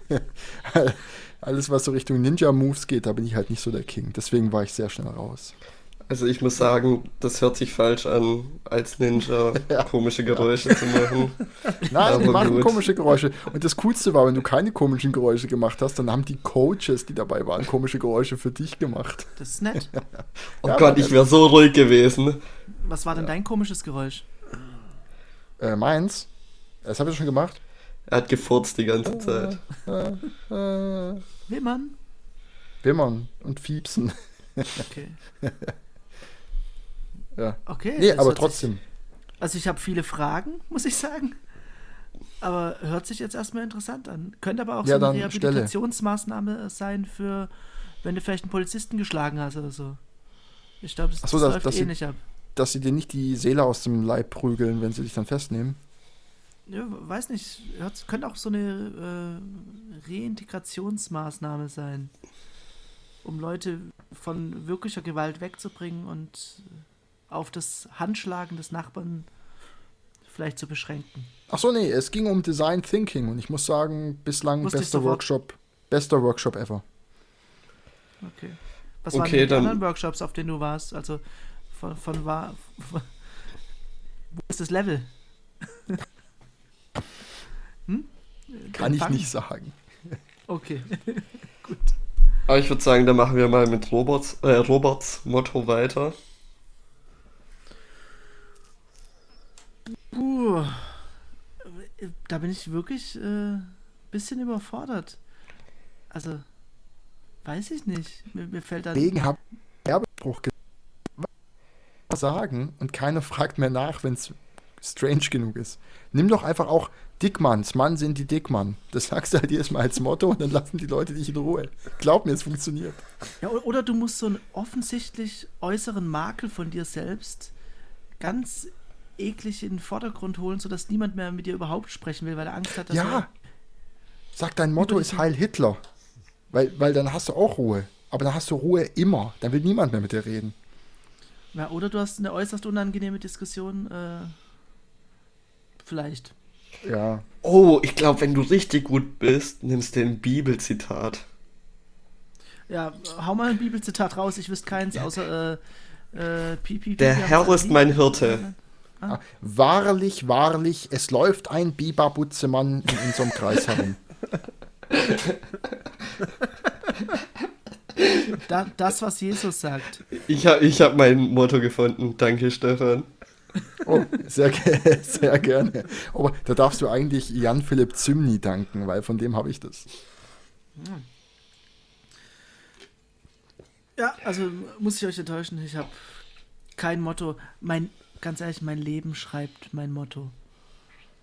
alles, was so Richtung Ninja-Moves geht, da bin ich halt nicht so der King. Deswegen war ich sehr schnell raus. Also ich muss sagen, das hört sich falsch an, als Ninja ja. komische Geräusche ja. zu machen. Nein, die machen gut. komische Geräusche. Und das Coolste war, wenn du keine komischen Geräusche gemacht hast, dann haben die Coaches, die dabei waren, komische Geräusche für dich gemacht. Das ist nett. oh Gott, ich wäre so ruhig gewesen. Was war denn dein komisches Geräusch? Äh, meins? Das habe ich schon gemacht. Er hat gefurzt die ganze Zeit. Wimmern? Wimmern und Fiepsen. Okay. Ja. Okay. Nee, aber trotzdem. Sich, also ich habe viele Fragen, muss ich sagen. Aber hört sich jetzt erstmal interessant an. Könnte aber auch ja, so eine Rehabilitationsmaßnahme Stelle. sein für, wenn du vielleicht einen Polizisten geschlagen hast oder so. Ich glaube, das, so, das läuft dass ähnlich sie, ab. Dass sie dir nicht die Seele aus dem Leib prügeln, wenn sie dich dann festnehmen. Ja, weiß nicht. Hört, könnte auch so eine äh, Reintegrationsmaßnahme sein, um Leute von wirklicher Gewalt wegzubringen und auf das Handschlagen des Nachbarn vielleicht zu beschränken. Ach so, nee, es ging um Design Thinking und ich muss sagen, bislang Wusste bester Workshop, bester Workshop ever. Okay. Was okay, waren die dann, anderen Workshops, auf denen du warst? Also von, von war. Wo ist das Level? hm? Kann ich nicht sagen. Okay, gut. Aber ich würde sagen, dann machen wir mal mit Roberts, äh, Roberts Motto weiter. Puh, da bin ich wirklich ein äh, bisschen überfordert. Also, weiß ich nicht. Mir, mir fällt da. Wegen hab Werbespruch sagen und keiner fragt mehr nach, wenn es strange genug ist. Nimm doch einfach auch Dickmanns, Mann sind die Dickmann. Das sagst du halt jedes Mal als Motto und dann lassen die Leute dich in Ruhe. Glaub mir, es funktioniert. Ja, oder du musst so einen offensichtlich äußeren Makel von dir selbst ganz eklig in den Vordergrund holen, sodass niemand mehr mit dir überhaupt sprechen will, weil er Angst hat, dass Ja. Sag, dein Motto ist Heil Hitler. Weil, weil dann hast du auch Ruhe. Aber dann hast du Ruhe immer. Dann will niemand mehr mit dir reden. Ja, oder du hast eine äußerst unangenehme Diskussion. Äh, vielleicht. Ja. Oh, ich glaube, wenn du richtig gut bist, nimmst du ein Bibelzitat. Ja, hau mal ein Bibelzitat raus, ich wüsste keins, außer äh, äh, Pipi. Der Herr ist mein Hirte. Ah. Wahrlich, wahrlich, es läuft ein Bibabutzemann in unserem Kreis herum. da, das, was Jesus sagt. Ich habe ich hab mein Motto gefunden. Danke, Stefan. Oh, sehr, sehr gerne. Aber da darfst du eigentlich Jan-Philipp Zymni danken, weil von dem habe ich das. Ja, also muss ich euch enttäuschen, ich habe kein Motto. Mein, ganz ehrlich, mein Leben schreibt mein Motto.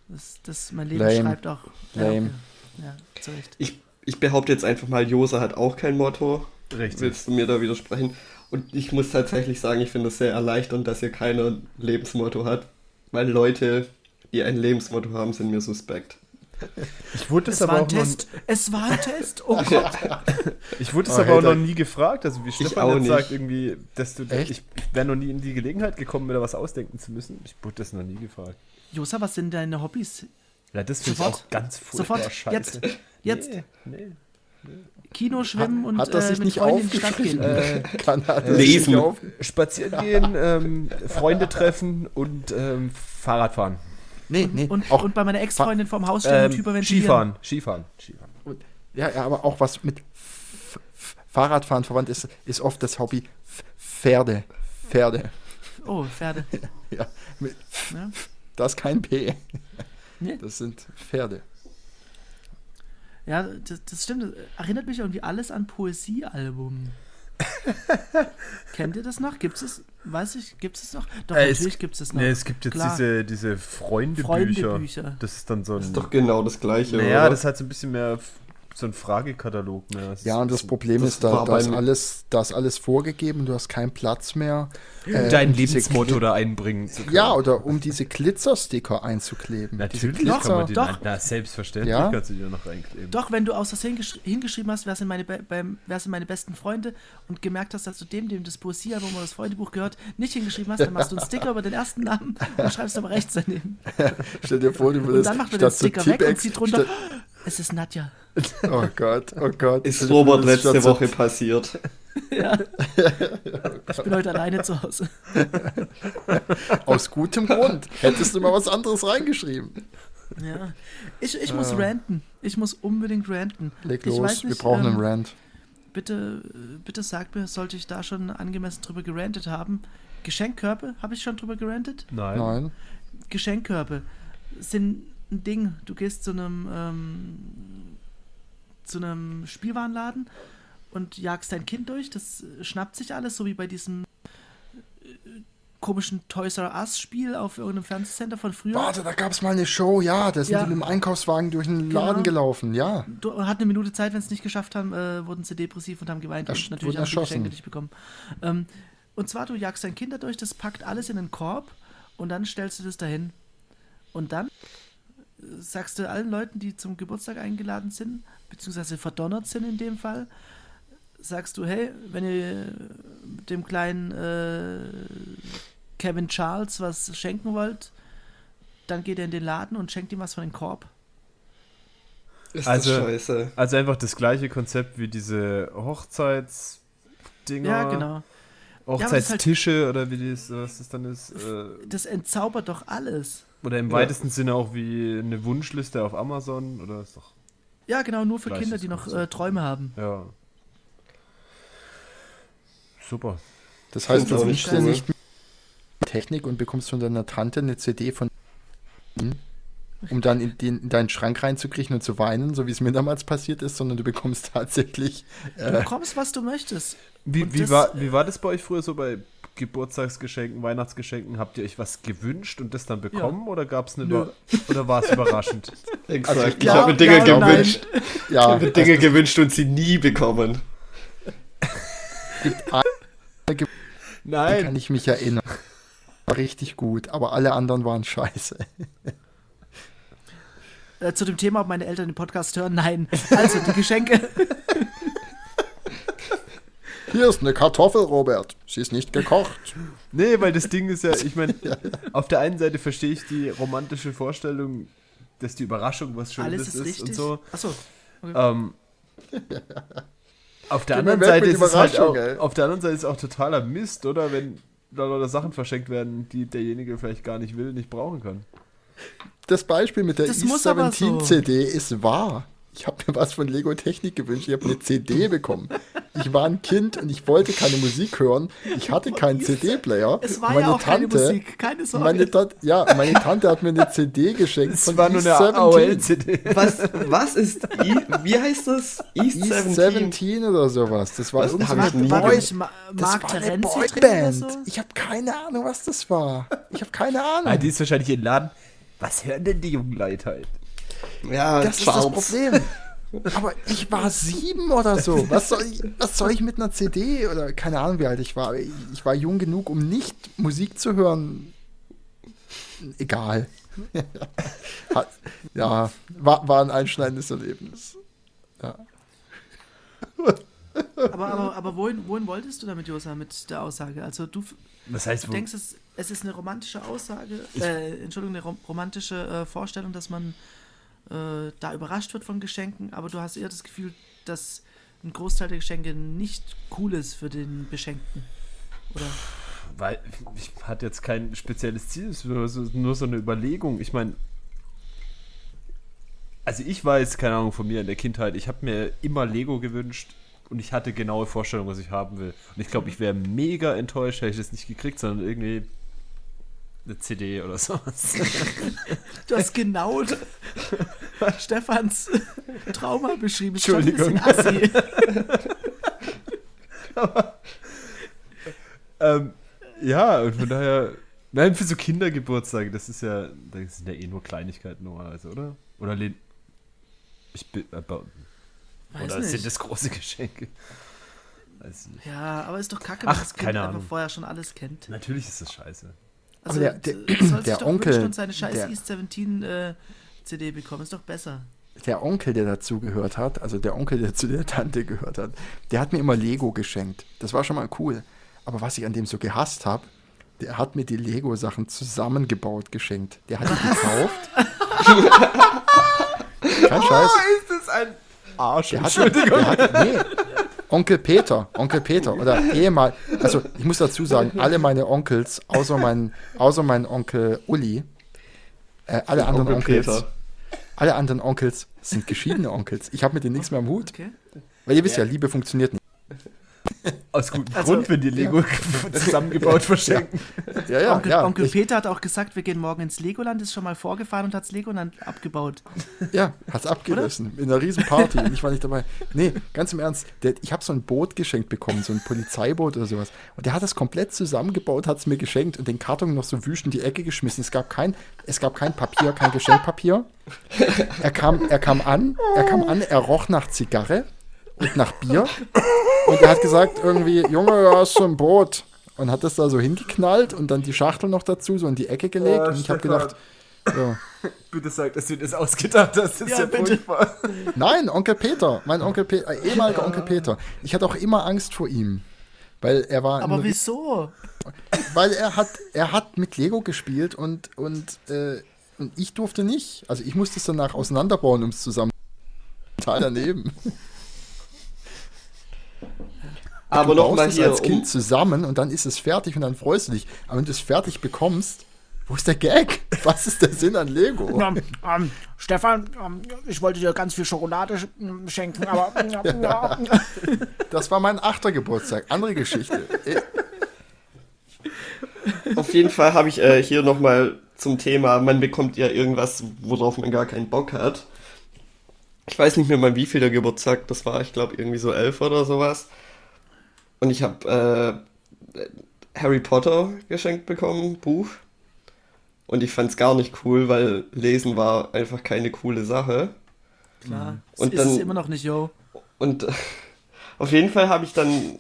Das, das mein Leben Lame. schreibt auch. Lame. Ja, ja, zu Recht. Ich, ich behaupte jetzt einfach mal, Josa hat auch kein Motto. Richtig. Willst du mir da widersprechen? Und ich muss tatsächlich sagen, ich finde es sehr erleichternd, dass ihr kein Lebensmotto hat, weil Leute, die ein Lebensmotto haben, sind mir suspekt. Ich wurde es, es aber auch Test. Noch, es war ein Test. Oh Gott. ich wurde es oh, aber auch noch nie gefragt. Also wie Stefan jetzt sagt, irgendwie, dass du, Echt? ich wäre noch nie in die Gelegenheit gekommen, mir da was ausdenken zu müssen. Ich wurde das noch nie gefragt. Josa, was sind deine Hobbys? Ja, das finde ich auch ganz furchtbar Sofort, scheiße. Jetzt, jetzt. Nee, nee. Kino, Schwimmen und hat das sich äh, nicht aufgeschrieben. Äh, kann äh, lesen. Spazieren gehen, ähm, Freunde treffen und ähm, Fahrrad fahren. Nee, nee. Und, auch und bei meiner Ex-Freundin vorm Haus stehen ähm, hyperventilieren. Skifahren, Skifahren, Skifahren. Und, ja, ja, aber auch was mit F F Fahrradfahren verwandt ist, ist oft das Hobby F Pferde. Pferde. Oh, Pferde. ja, mit ja. Das ist kein P. Nee. Das sind Pferde. Ja, das, das stimmt. Das erinnert mich irgendwie alles an Poesiealbum. Kennt ihr das noch? Gibt es Weiß ich, gibt es noch? Doch, äh, natürlich gibt es noch. Nee, es gibt jetzt Klar. diese, diese Freundebücher. Freundebücher. Das ist dann so ein. Das ist doch genau das Gleiche, naja, oder? das ist halt so ein bisschen mehr so ein Fragekatalog mehr. Das ja, und das Problem das ist, da, da, ist alles, da ist alles vorgegeben, du hast keinen Platz mehr. Äh, Dein um Lebensmotto da einbringen zu können. Ja, oder um diese Glitzersticker einzukleben. Natürlich Glitzer, kann man die, doch. Na, selbstverständlich ja? kannst du die noch reinkleben. Doch, wenn du aus Versehen hingeschrieben hast, wer sind, meine beim, wer sind meine besten Freunde und gemerkt hast, dass du dem, dem das Poesiealbum oder das Freundebuch gehört, nicht hingeschrieben hast, dann machst du einen Sticker über den ersten Namen und schreibst aber rechts daneben. Stell dir vor, du würdest Und dann macht man den Sticker weg und zieht drunter, es ist Nadja. Oh Gott, oh Gott. Ist Robert letzte Woche passiert. Ja. Ich bin heute alleine zu Hause. Aus gutem Grund. Hättest du mal was anderes reingeschrieben. Ja. Ich, ich muss äh. ranten. Ich muss unbedingt ranten. Leg los, nicht, wir brauchen ähm, einen Rant. Bitte, bitte sag mir, sollte ich da schon angemessen drüber gerantet haben? Geschenkkörbe, habe ich schon drüber gerantet? Nein. Nein. Geschenkkörbe sind ein Ding. Du gehst zu einem ähm, zu einem Spielwarenladen und jagst dein Kind durch. Das schnappt sich alles, so wie bei diesem äh, komischen Toys R Us Spiel auf irgendeinem Fernsehcenter von früher. Warte, da gab es mal eine Show, ja, da sind ja. die mit dem Einkaufswagen durch den genau. Laden gelaufen, ja. Du, hat eine Minute Zeit, wenn sie es nicht geschafft haben, äh, wurden sie depressiv und haben geweint Ersch und natürlich auch die Geschenke nicht bekommen. Ähm, und zwar, du jagst dein Kind dadurch, das packt alles in einen Korb und dann stellst du das dahin. Und dann sagst du allen Leuten, die zum Geburtstag eingeladen sind, beziehungsweise verdonnert sind in dem Fall, sagst du, hey, wenn ihr dem kleinen äh, Kevin Charles was schenken wollt, dann geht er in den Laden und schenkt ihm was von den Korb. Ist also, scheiße. Also einfach das gleiche Konzept wie diese Hochzeitsdinger. Ja, genau. Hochzeitstische ja, halt, oder wie das, was das dann ist. Äh, das entzaubert doch alles. Oder im ja. weitesten Sinne auch wie eine Wunschliste auf Amazon oder ist doch. Ja, genau, nur für Kinder, die noch äh, Träume haben. Ja. Super. Das heißt, du wünschst dir nicht Technik und bekommst von deiner Tante eine CD von um dann in, den, in, deinen Schrank reinzukriechen und zu weinen, so wie es mir damals passiert ist, sondern du bekommst tatsächlich. Äh, du bekommst, was du möchtest. Wie, wie, war, wie war das bei euch früher so bei Geburtstagsgeschenken, Weihnachtsgeschenken? Habt ihr euch was gewünscht und das dann bekommen ja. oder gab es eine oder war es überraschend? Exakt. Also, ich ja, habe mir Dinge ja, gewünscht. Ja, ich habe mir Dinge gewünscht und sie nie bekommen. Nein. kann ich mich erinnern. War richtig gut, aber alle anderen waren scheiße. Äh, zu dem Thema, ob meine Eltern den Podcast hören, nein. Also die Geschenke. Hier ist eine Kartoffel, Robert. Sie ist nicht gekocht. Nee, weil das Ding ist ja, ich meine, auf der einen Seite verstehe ich die romantische Vorstellung, dass die Überraschung was Schönes ist, ist und so. Achso. Okay. Ähm, Auf der anderen Seite ist es halt auch, auf der anderen Seite ist auch totaler Mist, oder? Wenn da Leute Sachen verschenkt werden, die derjenige vielleicht gar nicht will, nicht brauchen kann. Das Beispiel mit der E17 CD ist wahr. Ich habe mir was von Lego Technik gewünscht. Ich habe eine CD bekommen. Ich war ein Kind und ich wollte keine Musik hören. Ich hatte keinen CD-Player. Es war meine ja auch Tante, keine Musik, keine Sorge. Meine Tante, ja, meine Tante hat mir eine CD geschenkt. Es war nur eine AOL-CD. Was, was ist, I, wie heißt das? East, East 17? 17 oder sowas. Das war so Boy, Mark das war eine Boyband. So? Ich habe keine Ahnung, was das war. Ich habe keine Ahnung. Ah, die ist wahrscheinlich in Laden. Was hören denn die jungen Leute halt? Ja, das Charles. ist das Problem. Aber ich war sieben oder so. Was soll ich, was soll ich mit einer CD oder keine Ahnung, wie alt ich war. Ich war jung genug, um nicht Musik zu hören. Egal. ja, war, war ein einschneidendes Erlebnis. Ja. Aber, aber, aber wohin, wohin wolltest du damit, Josa, mit der Aussage? Also du, das heißt, du denkst, es, es ist eine romantische Aussage, äh, Entschuldigung, eine romantische äh, Vorstellung, dass man äh, da überrascht wird von Geschenken, aber du hast eher das Gefühl, dass ein Großteil der Geschenke nicht cool ist für den Beschenkten. Oder? Weil ich hatte jetzt kein spezielles Ziel, es ist nur so eine Überlegung. Ich meine, also ich weiß, keine Ahnung von mir in der Kindheit, ich habe mir immer Lego gewünscht und ich hatte genaue Vorstellungen, was ich haben will. Und ich glaube, ich wäre mega enttäuscht, hätte ich das nicht gekriegt, sondern irgendwie eine CD oder sowas. Du hast genau Stefans Trauma beschrieben. Entschuldigung. Aber, ähm, ja, und von daher, nein, für so Kindergeburtstage, das ist ja, das sind ja eh nur Kleinigkeiten normalerweise, oder? Oder lehn, ich bin, äh, oder nicht. sind das große Geschenke? Ja, aber ist doch kacke, wenn das Kind einfach vorher schon alles kennt. Natürlich ist das scheiße. Also, aber der, der, der Onkel. Und seine scheiß der, East 17 äh, CD bekommen, ist doch besser. Der Onkel, der dazu gehört hat, also der Onkel, der zu der Tante gehört hat, der hat mir immer Lego geschenkt. Das war schon mal cool. Aber was ich an dem so gehasst habe, der hat mir die Lego-Sachen zusammengebaut geschenkt. Der hat die gekauft. Kein Scheiß. Oh, ist das ein Arsch. Der hat, der hat, nee, Onkel Peter, Onkel Peter oder ehemal, also ich muss dazu sagen, alle meine Onkels, außer mein, außer mein Onkel Uli, äh, alle anderen Onkel Onkels, Peter. alle anderen Onkels sind geschiedene Onkels. Ich habe mit denen nichts mehr am Hut. Okay. Weil ihr wisst ja, Liebe funktioniert nicht. Aus gutem also, Grund, wenn die Lego ja. zusammengebaut verschenken. Ja, ja, Onkel, ja. Onkel Peter hat auch gesagt, wir gehen morgen ins Legoland, ist schon mal vorgefahren und hat das Legoland abgebaut. Ja, hat es abgerissen. In einer riesen Party. und ich war nicht dabei. Nee, ganz im Ernst. Der, ich habe so ein Boot geschenkt bekommen, so ein Polizeiboot oder sowas. Und der hat das komplett zusammengebaut, hat es mir geschenkt und den Karton noch so wüst in die Ecke geschmissen. Es gab kein, es gab kein Papier, kein Geschenkpapier. Er kam, er kam an, er kam an, er roch nach Zigarre und nach Bier. Und er hat gesagt, irgendwie, Junge, du hast so ein Boot. Und hat das da so hingeknallt und dann die Schachtel noch dazu, so in die Ecke gelegt. Ja, und ich habe gedacht, ja. Bitte sag, dass du das ausgedacht hast. Das ist ja, ja furchtbar. Nein, Onkel Peter. Mein Onkel Peter, äh, ehemaliger ja. Onkel Peter. Ich hatte auch immer Angst vor ihm. Weil er war. Aber wieso? Weil er hat, er hat mit Lego gespielt und, und, äh, und ich durfte nicht. Also ich musste es danach auseinanderbauen, um es zusammen. Total daneben. Aber nochmal hier. als Kind um zusammen und dann ist es fertig und dann freust du dich. Aber wenn du es fertig bekommst, wo ist der Gag? Was ist der Sinn an Lego? Um, um, Stefan, um, ich wollte dir ganz viel Schokolade schenken, aber. ja. Das war mein achter Geburtstag. Andere Geschichte. Auf jeden Fall habe ich äh, hier nochmal zum Thema, man bekommt ja irgendwas, worauf man gar keinen Bock hat. Ich weiß nicht mehr mal, wie viel der Geburtstag das war. Ich glaube, irgendwie so elf oder sowas. Und ich habe äh, Harry Potter geschenkt bekommen, Buch. Und ich fand es gar nicht cool, weil Lesen war einfach keine coole Sache. Klar, mhm. und ist dann, es immer noch nicht, yo. Und auf jeden Fall habe ich dann,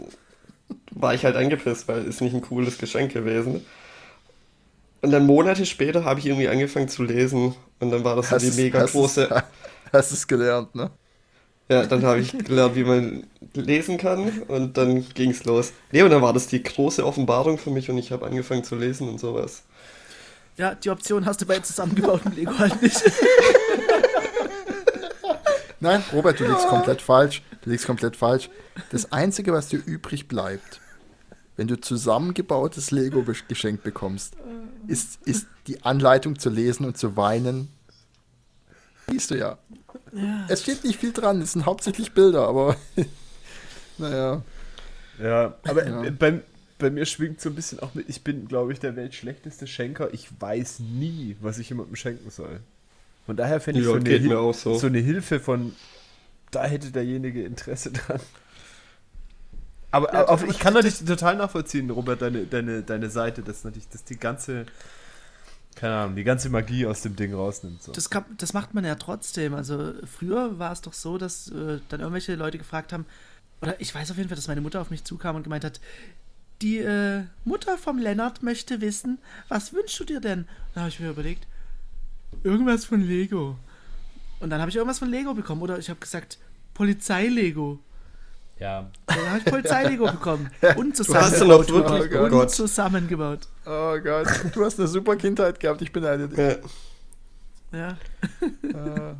war ich halt angepisst, weil es nicht ein cooles Geschenk gewesen. Und dann Monate später habe ich irgendwie angefangen zu lesen und dann war das so die mega große. Hast es gelernt, ne? Ja, dann habe ich gelernt, wie man lesen kann und dann ging es los. Nee, und dann war das die große Offenbarung für mich und ich habe angefangen zu lesen und sowas. Ja, die Option hast du bei zusammengebauten Lego halt nicht. Nein, Robert, du liegst komplett falsch. Du liegst komplett falsch. Das Einzige, was dir übrig bleibt, wenn du zusammengebautes Lego geschenkt bekommst, ist, ist die Anleitung zu lesen und zu weinen. Siehst du ja. ja. Es steht nicht viel dran, es sind hauptsächlich Bilder, aber naja. Ja, aber ja. Bei, bei mir schwingt so ein bisschen auch mit, ich bin, glaube ich, der weltschlechteste Schenker. Ich weiß nie, was ich jemandem schenken soll. Von daher fände ich ja, so, eine so. so eine Hilfe von, da hätte derjenige Interesse dran. Aber ja, auf, ich kann natürlich total nachvollziehen, Robert, deine, deine, deine Seite, dass natürlich dass die ganze, keine Ahnung, die ganze Magie aus dem Ding rausnimmt. So. Das, kann, das macht man ja trotzdem. Also früher war es doch so, dass äh, dann irgendwelche Leute gefragt haben, oder ich weiß auf jeden Fall, dass meine Mutter auf mich zukam und gemeint hat, die äh, Mutter vom Lennart möchte wissen, was wünschst du dir denn? Da habe ich mir überlegt, irgendwas von Lego. Und dann habe ich irgendwas von Lego bekommen. Oder ich habe gesagt, Polizei-Lego. Ja. Dann habe ich Polizei-Lego bekommen. Und zusammengebaut. Du hast wirklich oh und zusammengebaut. Oh Gott, du hast eine super Kindheit gehabt. Ich beneide dich. Ja. Ja.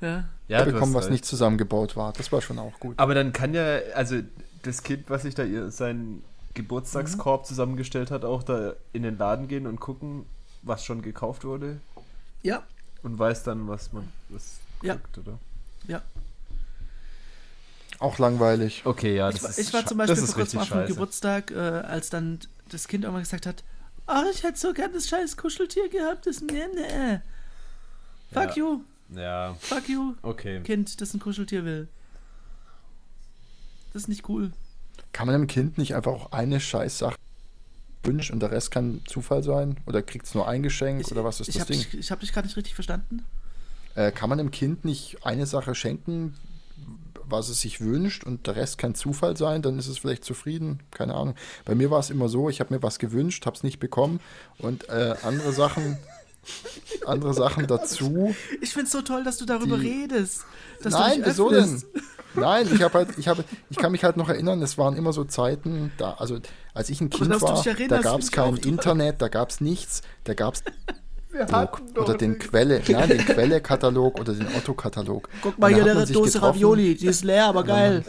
ja. ja bekommen, was nicht zusammengebaut war. Das war schon auch gut. Aber dann kann ja, also das Kind, was sich da seinen Geburtstagskorb mhm. zusammengestellt hat, auch da in den Laden gehen und gucken, was schon gekauft wurde. Ja. Und weiß dann, was man was ja. kriegt, oder? Ja. Auch langweilig. Okay, ja, das ich, ist Ich war zum Beispiel vor kurzem auf dem Geburtstag, äh, als dann das Kind irgendwann gesagt hat, oh, ich hätte so gern das scheiß Kuscheltier gehabt, das ne, ne. Fuck ja. you. Ja. Fuck you. Okay. Kind, das ein Kuscheltier will. Das ist nicht cool. Kann man dem Kind nicht einfach auch eine Scheißsache wünschen und der Rest kann Zufall sein? Oder kriegt es nur ein Geschenk ich, oder was ist das Ding? Dich, ich habe dich gerade nicht richtig verstanden. Äh, kann man dem Kind nicht eine Sache schenken, was es sich wünscht und der Rest kann Zufall sein, dann ist es vielleicht zufrieden. Keine Ahnung. Bei mir war es immer so, ich habe mir was gewünscht, habe es nicht bekommen und äh, andere Sachen. andere Sachen dazu. Ich finde es so toll, dass du darüber die, redest. nein, wieso denn? Nein, ich habe halt, ich habe, ich kann mich halt noch erinnern, es waren immer so Zeiten, da, also als ich ein Kind war, da gab es kein Internet, da gab es nichts, da gab es oder den Quelle, nein, den Quelle-Katalog oder den Otto-Katalog. Guck mal hier, der Dose Ravioli, die ist leer, aber geil.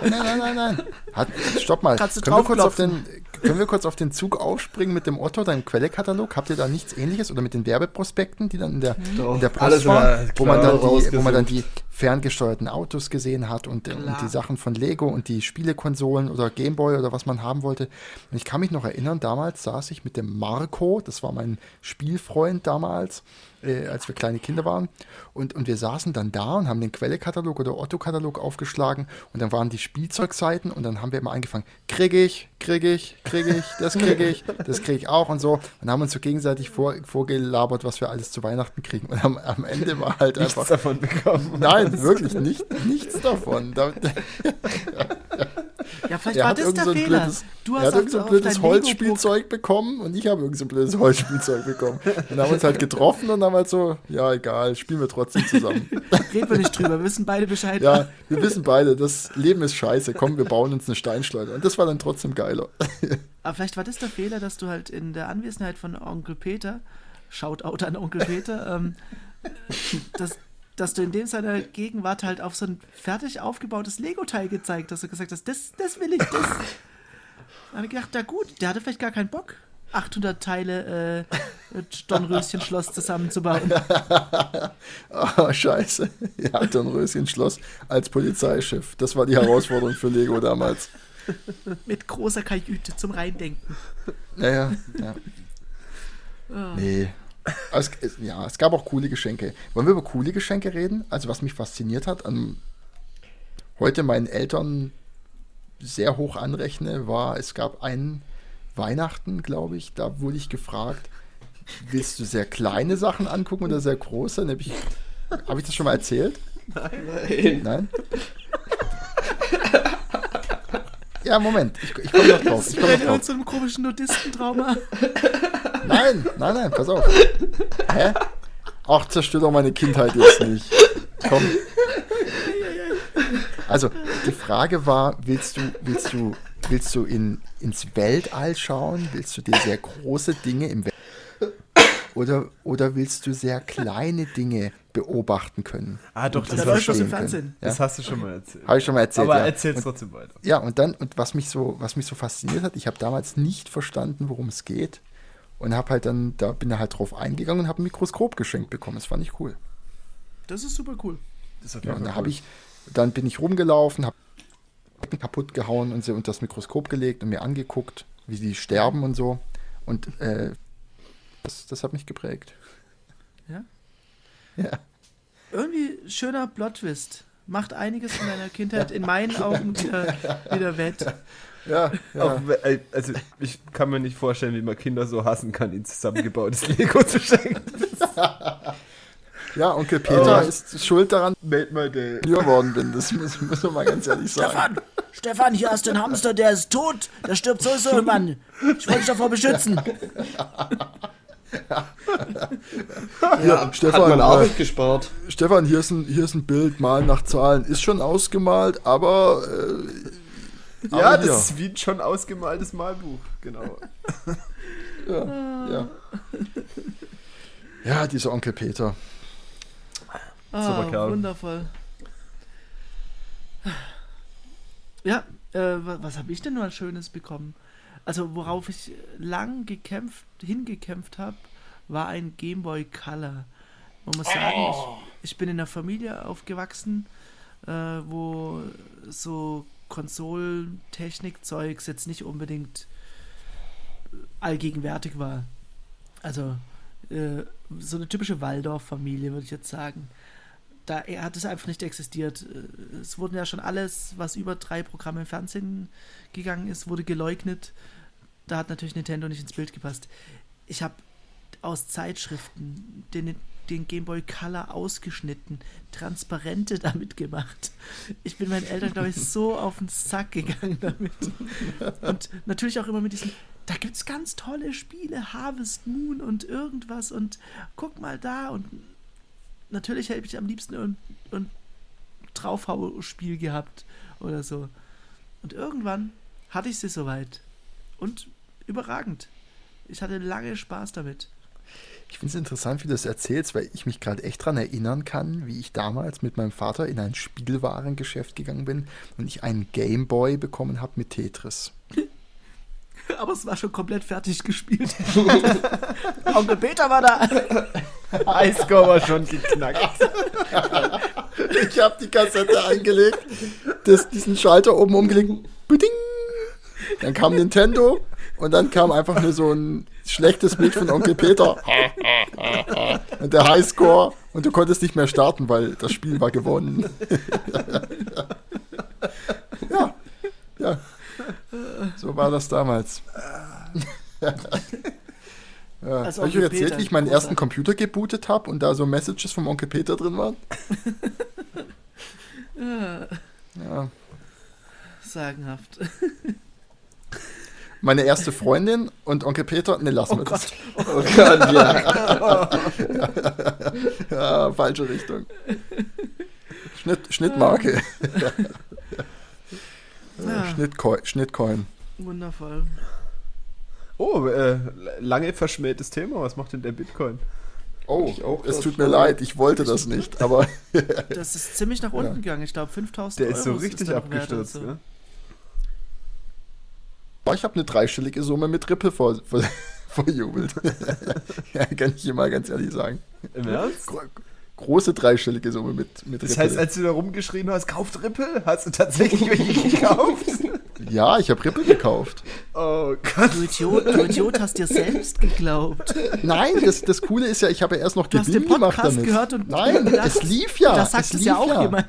Nein, nein, nein, nein. Hat, stopp mal. Kannst du können, wir kurz auf den, können wir kurz auf den Zug aufspringen mit dem Otto, deinem Quelle-Katalog? Habt ihr da nichts ähnliches? Oder mit den Werbeprospekten, die dann in der, in der Post waren, wo man, dann die, wo man dann die ferngesteuerten Autos gesehen hat und, und, die Sachen von Lego und die Spielekonsolen oder Gameboy oder was man haben wollte. Und ich kann mich noch erinnern, damals saß ich mit dem Marco, das war mein Spielfreund damals, äh, als wir kleine Kinder waren. Und, und wir saßen dann da und haben den Quelle-Katalog oder Otto-Katalog aufgeschlagen und dann waren die Spielzeugseiten und dann haben wir immer angefangen, krieg ich, krieg ich, krieg ich, das krieg ich, das krieg ich auch und so und haben uns so gegenseitig vor, vorgelabert, was wir alles zu Weihnachten kriegen. Und am, am Ende war halt nichts einfach... davon bekommen. Nein, wirklich nicht, nichts davon. Ja, vielleicht war das der so Fehler. Blödes, du hast er hat irgend so ein blödes Holzspielzeug bekommen und ich habe irgend so ein blödes Holzspielzeug bekommen. Und haben uns halt getroffen und haben halt so, ja, egal, spielen wir trotzdem zusammen. Reden wir nicht drüber, wir wissen beide Bescheid. Ja, wir wissen beide, das Leben ist scheiße. Komm, wir bauen uns eine Steinschleuder. Und das war dann trotzdem geiler. Aber vielleicht war das der Fehler, dass du halt in der Anwesenheit von Onkel Peter, Shoutout an Onkel Peter, ähm, dass dass du in dem seiner Gegenwart halt auf so ein fertig aufgebautes Lego-Teil gezeigt hast und gesagt hast, das, das will ich, das. Da habe ich gedacht, na gut, der hatte vielleicht gar keinen Bock, 800 Teile äh, Dornröschen-Schloss zusammenzubauen. oh, scheiße. Ja, Dornröschen-Schloss als Polizeichef. Das war die Herausforderung für Lego damals. Mit großer Kajüte zum Reindenken. Naja, ja. Oh. Nee, es, ja, es gab auch coole Geschenke. Wollen wir über coole Geschenke reden? Also, was mich fasziniert hat, an heute meinen Eltern sehr hoch anrechne, war, es gab einen Weihnachten, glaube ich, da wurde ich gefragt, willst du sehr kleine Sachen angucken oder sehr große? Habe ich, hab ich das schon mal erzählt? Nein. Nein? Ja, Moment, ich, ich komme noch drauf. Ich komme noch drauf. zu einem komischen Nudistentrauma. Nein, nein, nein, pass auf. Hä? Ach, zerstört doch meine Kindheit jetzt nicht. Komm. Also, die Frage war, willst du, willst du, willst du in, ins Weltall schauen? Willst du dir sehr große Dinge im Weltall oder, oder willst du sehr kleine Dinge beobachten können. Ah, doch, das, das, das, im Fernsehen. das hast du schon mal erzählt. Habe ich schon mal erzählt. Aber ja. erzähl es trotzdem weiter. Ja, und dann, und was mich so, was mich so fasziniert hat, ich habe damals nicht verstanden, worum es geht. Und habe halt dann, da bin ich halt drauf eingegangen und habe ein Mikroskop geschenkt bekommen. Das fand ich cool. Das ist super cool. Ist ja, und da habe ich, dann bin ich rumgelaufen, habe kaputt gehauen und sie unter das Mikroskop gelegt und mir angeguckt, wie die sterben und so. Und äh, das, das hat mich geprägt. Ja? Ja. Irgendwie schöner Plot-Twist. Macht einiges in deiner Kindheit in meinen Augen wieder, wieder wett. Ja, ja. Auch, also ich kann mir nicht vorstellen, wie man Kinder so hassen kann, ihnen zusammengebautes Lego zu schenken. Ja, Onkel Peter Oh. ist schuld daran, Made my day. dass ich geworden bin. Das muss, muss man mal ganz ehrlich sagen. Stefan, Stefan, hier hast du einen Hamster, der ist tot. Der stirbt sowieso irgendwann. Ich wollte dich davor beschützen. Ja, Stefan, Hat man äh, Arbeit gespart. Stefan, hier ist, ein, hier ist ein Bild, Malen nach Zahlen. Ist schon ausgemalt, aber. Äh, Ja, aber das ist wie ein schon ausgemaltes Malbuch, genau. Ja, ja. ja, dieser Onkel Peter. Ah, Super Kerl. wundervoll. Ja, äh, wa- was habe ich denn nur Schönes bekommen? Also, worauf ich lang gekämpft, hingekämpft habe, war ein Game Boy Color. Man muss sagen, ich, ich bin in einer Familie aufgewachsen, äh, wo so Konsolentechnik-Zeugs jetzt nicht unbedingt allgegenwärtig war. Also, äh, so eine typische Waldorf-Familie, würde ich jetzt sagen da hat es einfach nicht existiert. Äh, Es wurden ja schon alles, was über drei Programme im Fernsehen gegangen ist, wurde geleugnet. Da hat natürlich Nintendo nicht ins Bild gepasst. Ich habe aus Zeitschriften den, den Game Boy Color ausgeschnitten, Transparente damit gemacht. Ich bin meinen Eltern, glaube ich, so auf den Sack gegangen damit. Und natürlich auch immer mit diesem, da gibt es ganz tolle Spiele, Harvest Moon und irgendwas und guck mal da und natürlich hätte ich am liebsten ein, ein Draufhau-Spiel gehabt oder so. Und irgendwann hatte ich sie soweit. Und überragend. Ich hatte lange Spaß damit. Ich finde es interessant, wie du das erzählst, weil ich mich gerade echt daran erinnern kann, wie ich damals mit meinem Vater in ein Spielwarengeschäft gegangen bin und ich einen Gameboy bekommen habe mit Tetris. Aber es war schon komplett fertig gespielt. Onkel Peter war da. Highscore war schon geknackt. Ich habe die Kassette eingelegt, das, diesen Schalter oben umgelegt. Dann kam Nintendo und dann kam einfach nur so ein schlechtes Bild von Onkel Peter. Und der Highscore und du konntest nicht mehr starten, weil das Spiel war gewonnen. Ja, ja. So war das damals. Ja. Also Habe ich euch erzählt, Peter, wie ich meinen großartig. ersten Computer gebootet habe und da so Messages vom Onkel Peter drin waren? Ja. Sagenhaft. Meine erste Freundin und Onkel Peter, ne, lassen Oh wir das. Gott. Oh Gott, ja. Ja, falsche Richtung. Schnitt, Schnittmarke. Ja, Schnittcoin. Schnittcoin. wundervoll. Oh, äh, lange verschmähtes Thema. Was macht denn der Bitcoin? Oh, Ich auch es tut mir leid, ich wollte das nicht, aber Das ist ziemlich nach unten gegangen. Ich glaube, 5000 Der Euro ist so richtig der wert abgestürzt, und ne? ich habe eine dreistellige Summe mit Ripple vor, vor, verjubelt. ja, kann ich hier mal ganz ehrlich sagen. Im Ernst? Gro große dreistellige Summe mit, mit Das Ripple. heißt, als du da rumgeschrien hast, kauft Ripple, hast du tatsächlich welche gekauft? ja, ich habe Ripple gekauft. Oh Gott. Du Idiot, du Idiot hast dir selbst geglaubt. Nein, das, das Coole ist ja, ich habe ja erst noch Du hast Gewinn den gemacht Podcast damit. gehört und Nein, das- es lief ja. das sagt es es lief ja auch jemand.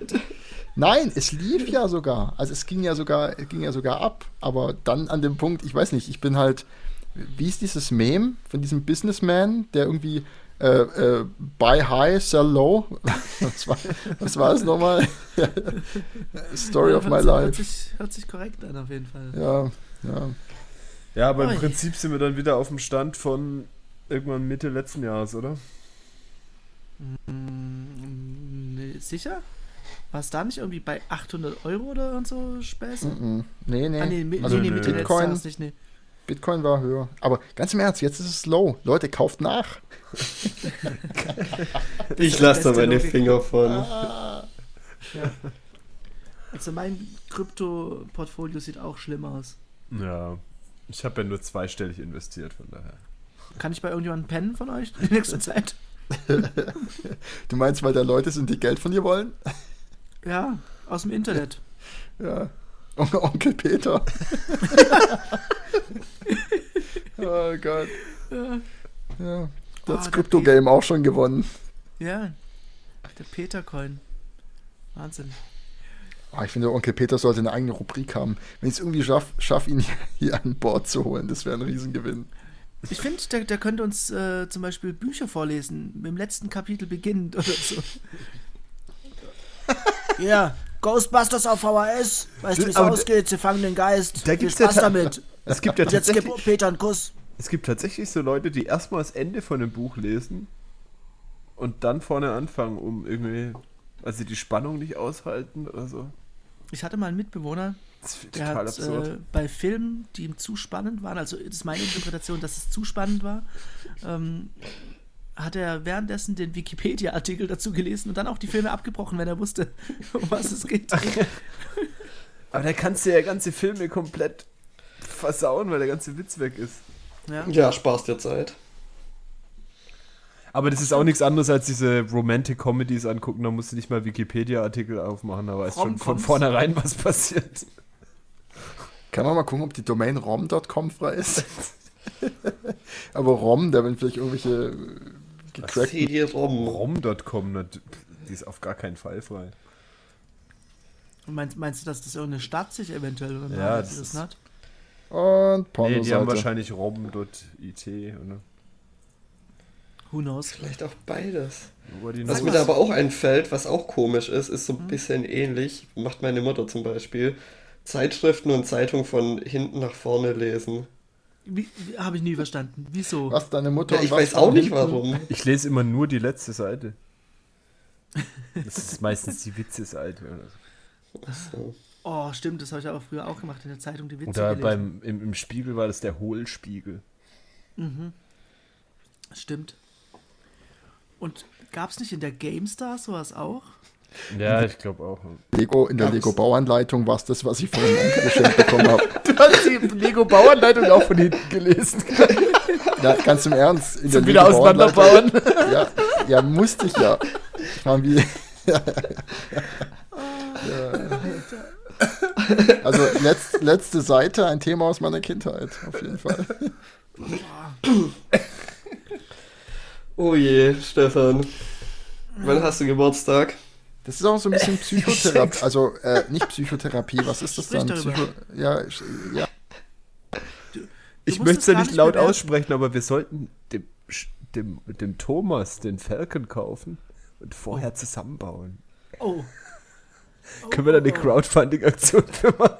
Nein, es lief ja sogar. Also es ging ja sogar, ging ja sogar ab. Aber dann an dem Punkt, ich weiß nicht, ich bin halt, wie ist dieses Meme von diesem Businessman, der irgendwie äh, äh, buy high, sell low. Was war, was war es nochmal? Story of my hört, sich- Hört life. sich, hört sich korrekt an, auf jeden Fall. Ja, ja. Ja, aber Ui. im Prinzip sind wir dann wieder auf dem Stand von irgendwann Mitte letzten Jahres, oder? Mm, nee, sicher? War es da nicht irgendwie bei 800 Euro oder und so Späße? Mm -mm. Nee, nee. Ah, nee, mi- also nee, nee, Bitcoin, nicht, nee. Bitcoin war höher. Aber ganz im Ernst, jetzt ist es low. Leute, kauft nach. ich lasse da meine Logik. Finger von. Ah. Ja. Also mein Krypto-Portfolio sieht auch schlimm aus. Ja, ich habe ja nur zweistellig investiert, von daher. Kann ich bei irgendjemandem pennen von euch in nächster Zeit? du meinst, weil da Leute sind, die Geld von dir wollen? Ja, aus dem Internet. Ja. On Onkel Peter. oh Gott. Ja. ja. Das oh, Krypto-Game auch schon gewonnen. Ja. Der Peter-Coin. Wahnsinn. Oh, ich finde, Onkel Peter sollte eine eigene Rubrik haben. Wenn ich es irgendwie schaffe, schaff, ihn hier an Bord zu holen, das wäre ein Riesengewinn. Ich finde, der, der könnte uns äh, zum Beispiel Bücher vorlesen, mit dem letzten Kapitel beginnend oder so. Ja, Ghostbusters auf VHS. Weißt du, wie es ausgeht? Sie fangen den Geist. Da Viel Spaß ja damit. Es gibt ja Und jetzt gibt Peter einen Kuss. Es gibt tatsächlich so Leute, die erstmal das Ende von einem Buch lesen und dann vorne anfangen, um irgendwie, weil sie die Spannung nicht aushalten oder so. Ich hatte mal einen Mitbewohner, der hat äh, bei Filmen, die ihm zu spannend waren, also das ist meine Interpretation, dass es zu spannend war, ähm, hat er währenddessen den Wikipedia-Artikel dazu gelesen und dann auch die Filme abgebrochen, wenn er wusste, um was es geht. Aber da kannst du ja ganze Filme komplett versauen, weil der ganze Witz weg ist. Ja, ja sparst dir Zeit. Aber das ist auch nichts anderes als diese Romantic Comedies angucken. Da musst du nicht mal Wikipedia-Artikel aufmachen, da weißt schon von vornherein, was passiert. Kann man mal gucken, ob die Domain rom.com frei ist? Aber Rom, da werden vielleicht irgendwelche gecrackten... Rom? Rom.com, die ist auf gar keinen Fall frei. Meinst, meinst du, dass das irgendeine Stadt sich eventuell oder ja, das, das hat? Und Porno Nee, die haben wahrscheinlich rom.it, oder? Who knows? Vielleicht auch beides. Was mir da aber auch einfällt, was auch komisch ist, ist so ein hm. bisschen ähnlich, macht meine Mutter zum Beispiel, Zeitschriften und Zeitungen von hinten nach vorne lesen. Habe ich nie verstanden. Wieso? Was deine Mutter ja, Ich weiß auch nicht warum. Ich lese immer nur die letzte Seite. Das ist meistens die Witze-Seite. So. Oh, stimmt, das habe ich aber früher auch gemacht in der Zeitung, die Witze Oder beim, im, im Spiegel war das der Hohlspiegel. Mhm. Stimmt. Und gab es nicht in der GameStar sowas auch? Ja, ich glaube auch. Lego, in der Lego-Bauanleitung war es das, was ich von meinem Onkel geschenkt bekommen habe. Du hast die Lego-Bauanleitung auch von hinten gelesen. Ja, ganz im Ernst. In Zum der wieder auseinanderbauen. Ja, ja, musste ich ja. Ich meine, wie. Ja. ja. Also letzt, letzte Seite, ein Thema aus meiner Kindheit, auf jeden Fall. Oh je, Stefan. Wann hast du Geburtstag? Das ist auch so ein bisschen Psychotherapie. Also äh, nicht Psychotherapie, was ist das dann? Psycho ja, ja. Du, ich möchte es ja nicht laut bewerten. aussprechen, aber wir sollten dem, dem, dem Thomas den Falcon kaufen und vorher oh. zusammenbauen. Oh. oh. Können wir da eine oh. Crowdfunding-Aktion für machen?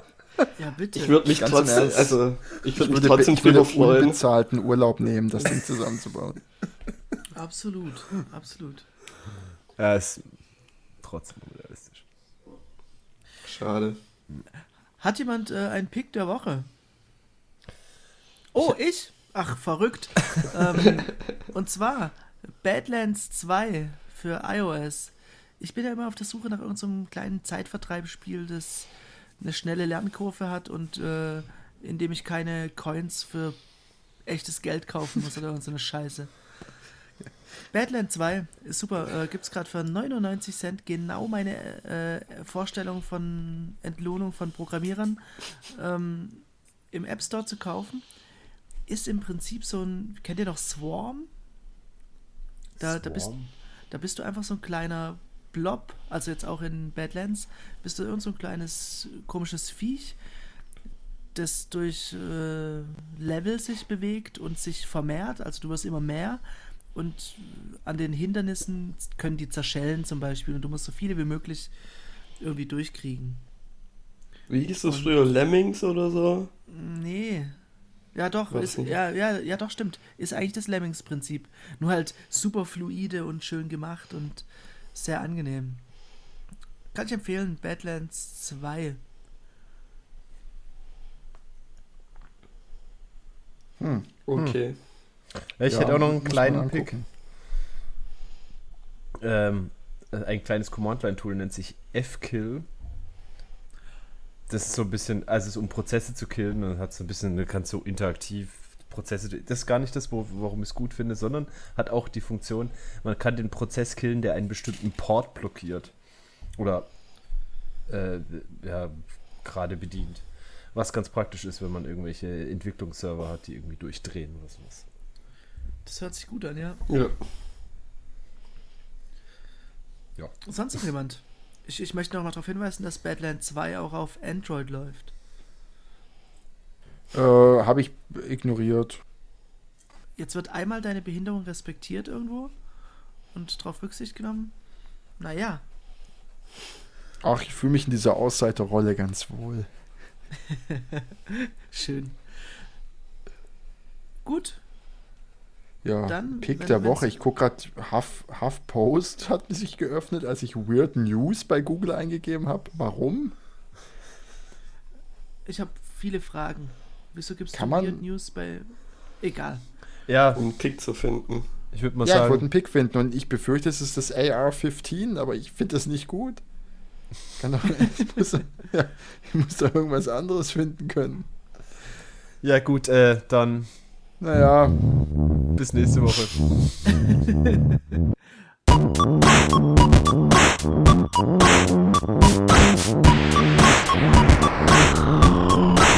Ja, bitte. Ich würde mich Ganz trotzdem, also, ich, würd ich mich trotzdem ich würde freuen. unbezahlten Urlaub nehmen, das Ding zusammenzubauen. Absolut, absolut. Ja, ist trotzdem unrealistisch. Schade. Hat jemand äh, einen Pick der Woche? Oh, ich? Ach, verrückt. ähm, und zwar Badlands 2 für iOS. Ich bin ja immer auf der Suche nach irgendeinem so kleinen Zeitvertreibspiel, das eine schnelle Lernkurve hat und äh, in dem ich keine Coins für echtes Geld kaufen muss oder so eine Scheiße. Badland 2 ist super. Äh, Gibt es gerade für 99 Cent genau meine äh, Vorstellung von Entlohnung von Programmierern ähm, im App Store zu kaufen. Ist im Prinzip so ein. Kennt ihr noch Swarm? Da, Swarm? da, bist, da bist du einfach so ein kleiner Blob, also jetzt auch in Badlands, bist du irgend so ein kleines komisches Viech, das durch äh, Level sich bewegt und sich vermehrt. Also du wirst immer mehr und an den Hindernissen können die zerschellen zum Beispiel und du musst so viele wie möglich irgendwie durchkriegen. Wie hieß das und, früher? Lemmings oder so? Nee. Ja, doch, ist, ja, ja, ja, doch, stimmt. Ist eigentlich das Lemmings-Prinzip. Nur halt super fluide und schön gemacht und sehr angenehm. Kann ich empfehlen, Badlands 2. Hm, okay. Ja, ich ja, hätte auch noch einen kleinen Pick. Ähm, ein kleines Command-Line-Tool nennt sich F-Kill. Das ist so ein bisschen, also es ist um Prozesse zu killen und hat so ein bisschen, du kannst so interaktiv Prozesse, das ist gar nicht das, warum ich es gut finde, sondern hat auch die Funktion, man kann den Prozess killen, der einen bestimmten Port blockiert. Oder äh, ja, gerade bedient. Was ganz praktisch ist, wenn man irgendwelche Entwicklungsserver hat, die irgendwie durchdrehen oder sowas. Das hört sich gut an, ja. Ja. Ja. Sonst noch jemand? Ich, ich möchte noch mal darauf hinweisen, dass Badland 2 auch auf Android läuft. Äh, Habe ich ignoriert. Jetzt wird einmal deine Behinderung respektiert irgendwo und darauf Rücksicht genommen. Naja. Ach, ich fühle mich in dieser Ausseiterrolle ganz wohl. Schön. Gut, ja, Dann, Pick der Woche. Ich gucke gerade, Huff, HuffPost hat sich geöffnet, als ich Weird News bei Google eingegeben habe. Warum? Ich habe viele Fragen. Wieso gibt es Weird News bei. Egal. Ja. Um einen Pick zu finden. Ich würde mal ja, sagen. Ja, ich wollte einen Pick finden und ich befürchte, es ist das AR-15, aber ich finde das nicht gut. Doch, ich, muss, ja, ich muss da irgendwas anderes finden können. Ja, gut, äh, dann naja, bis nächste Woche.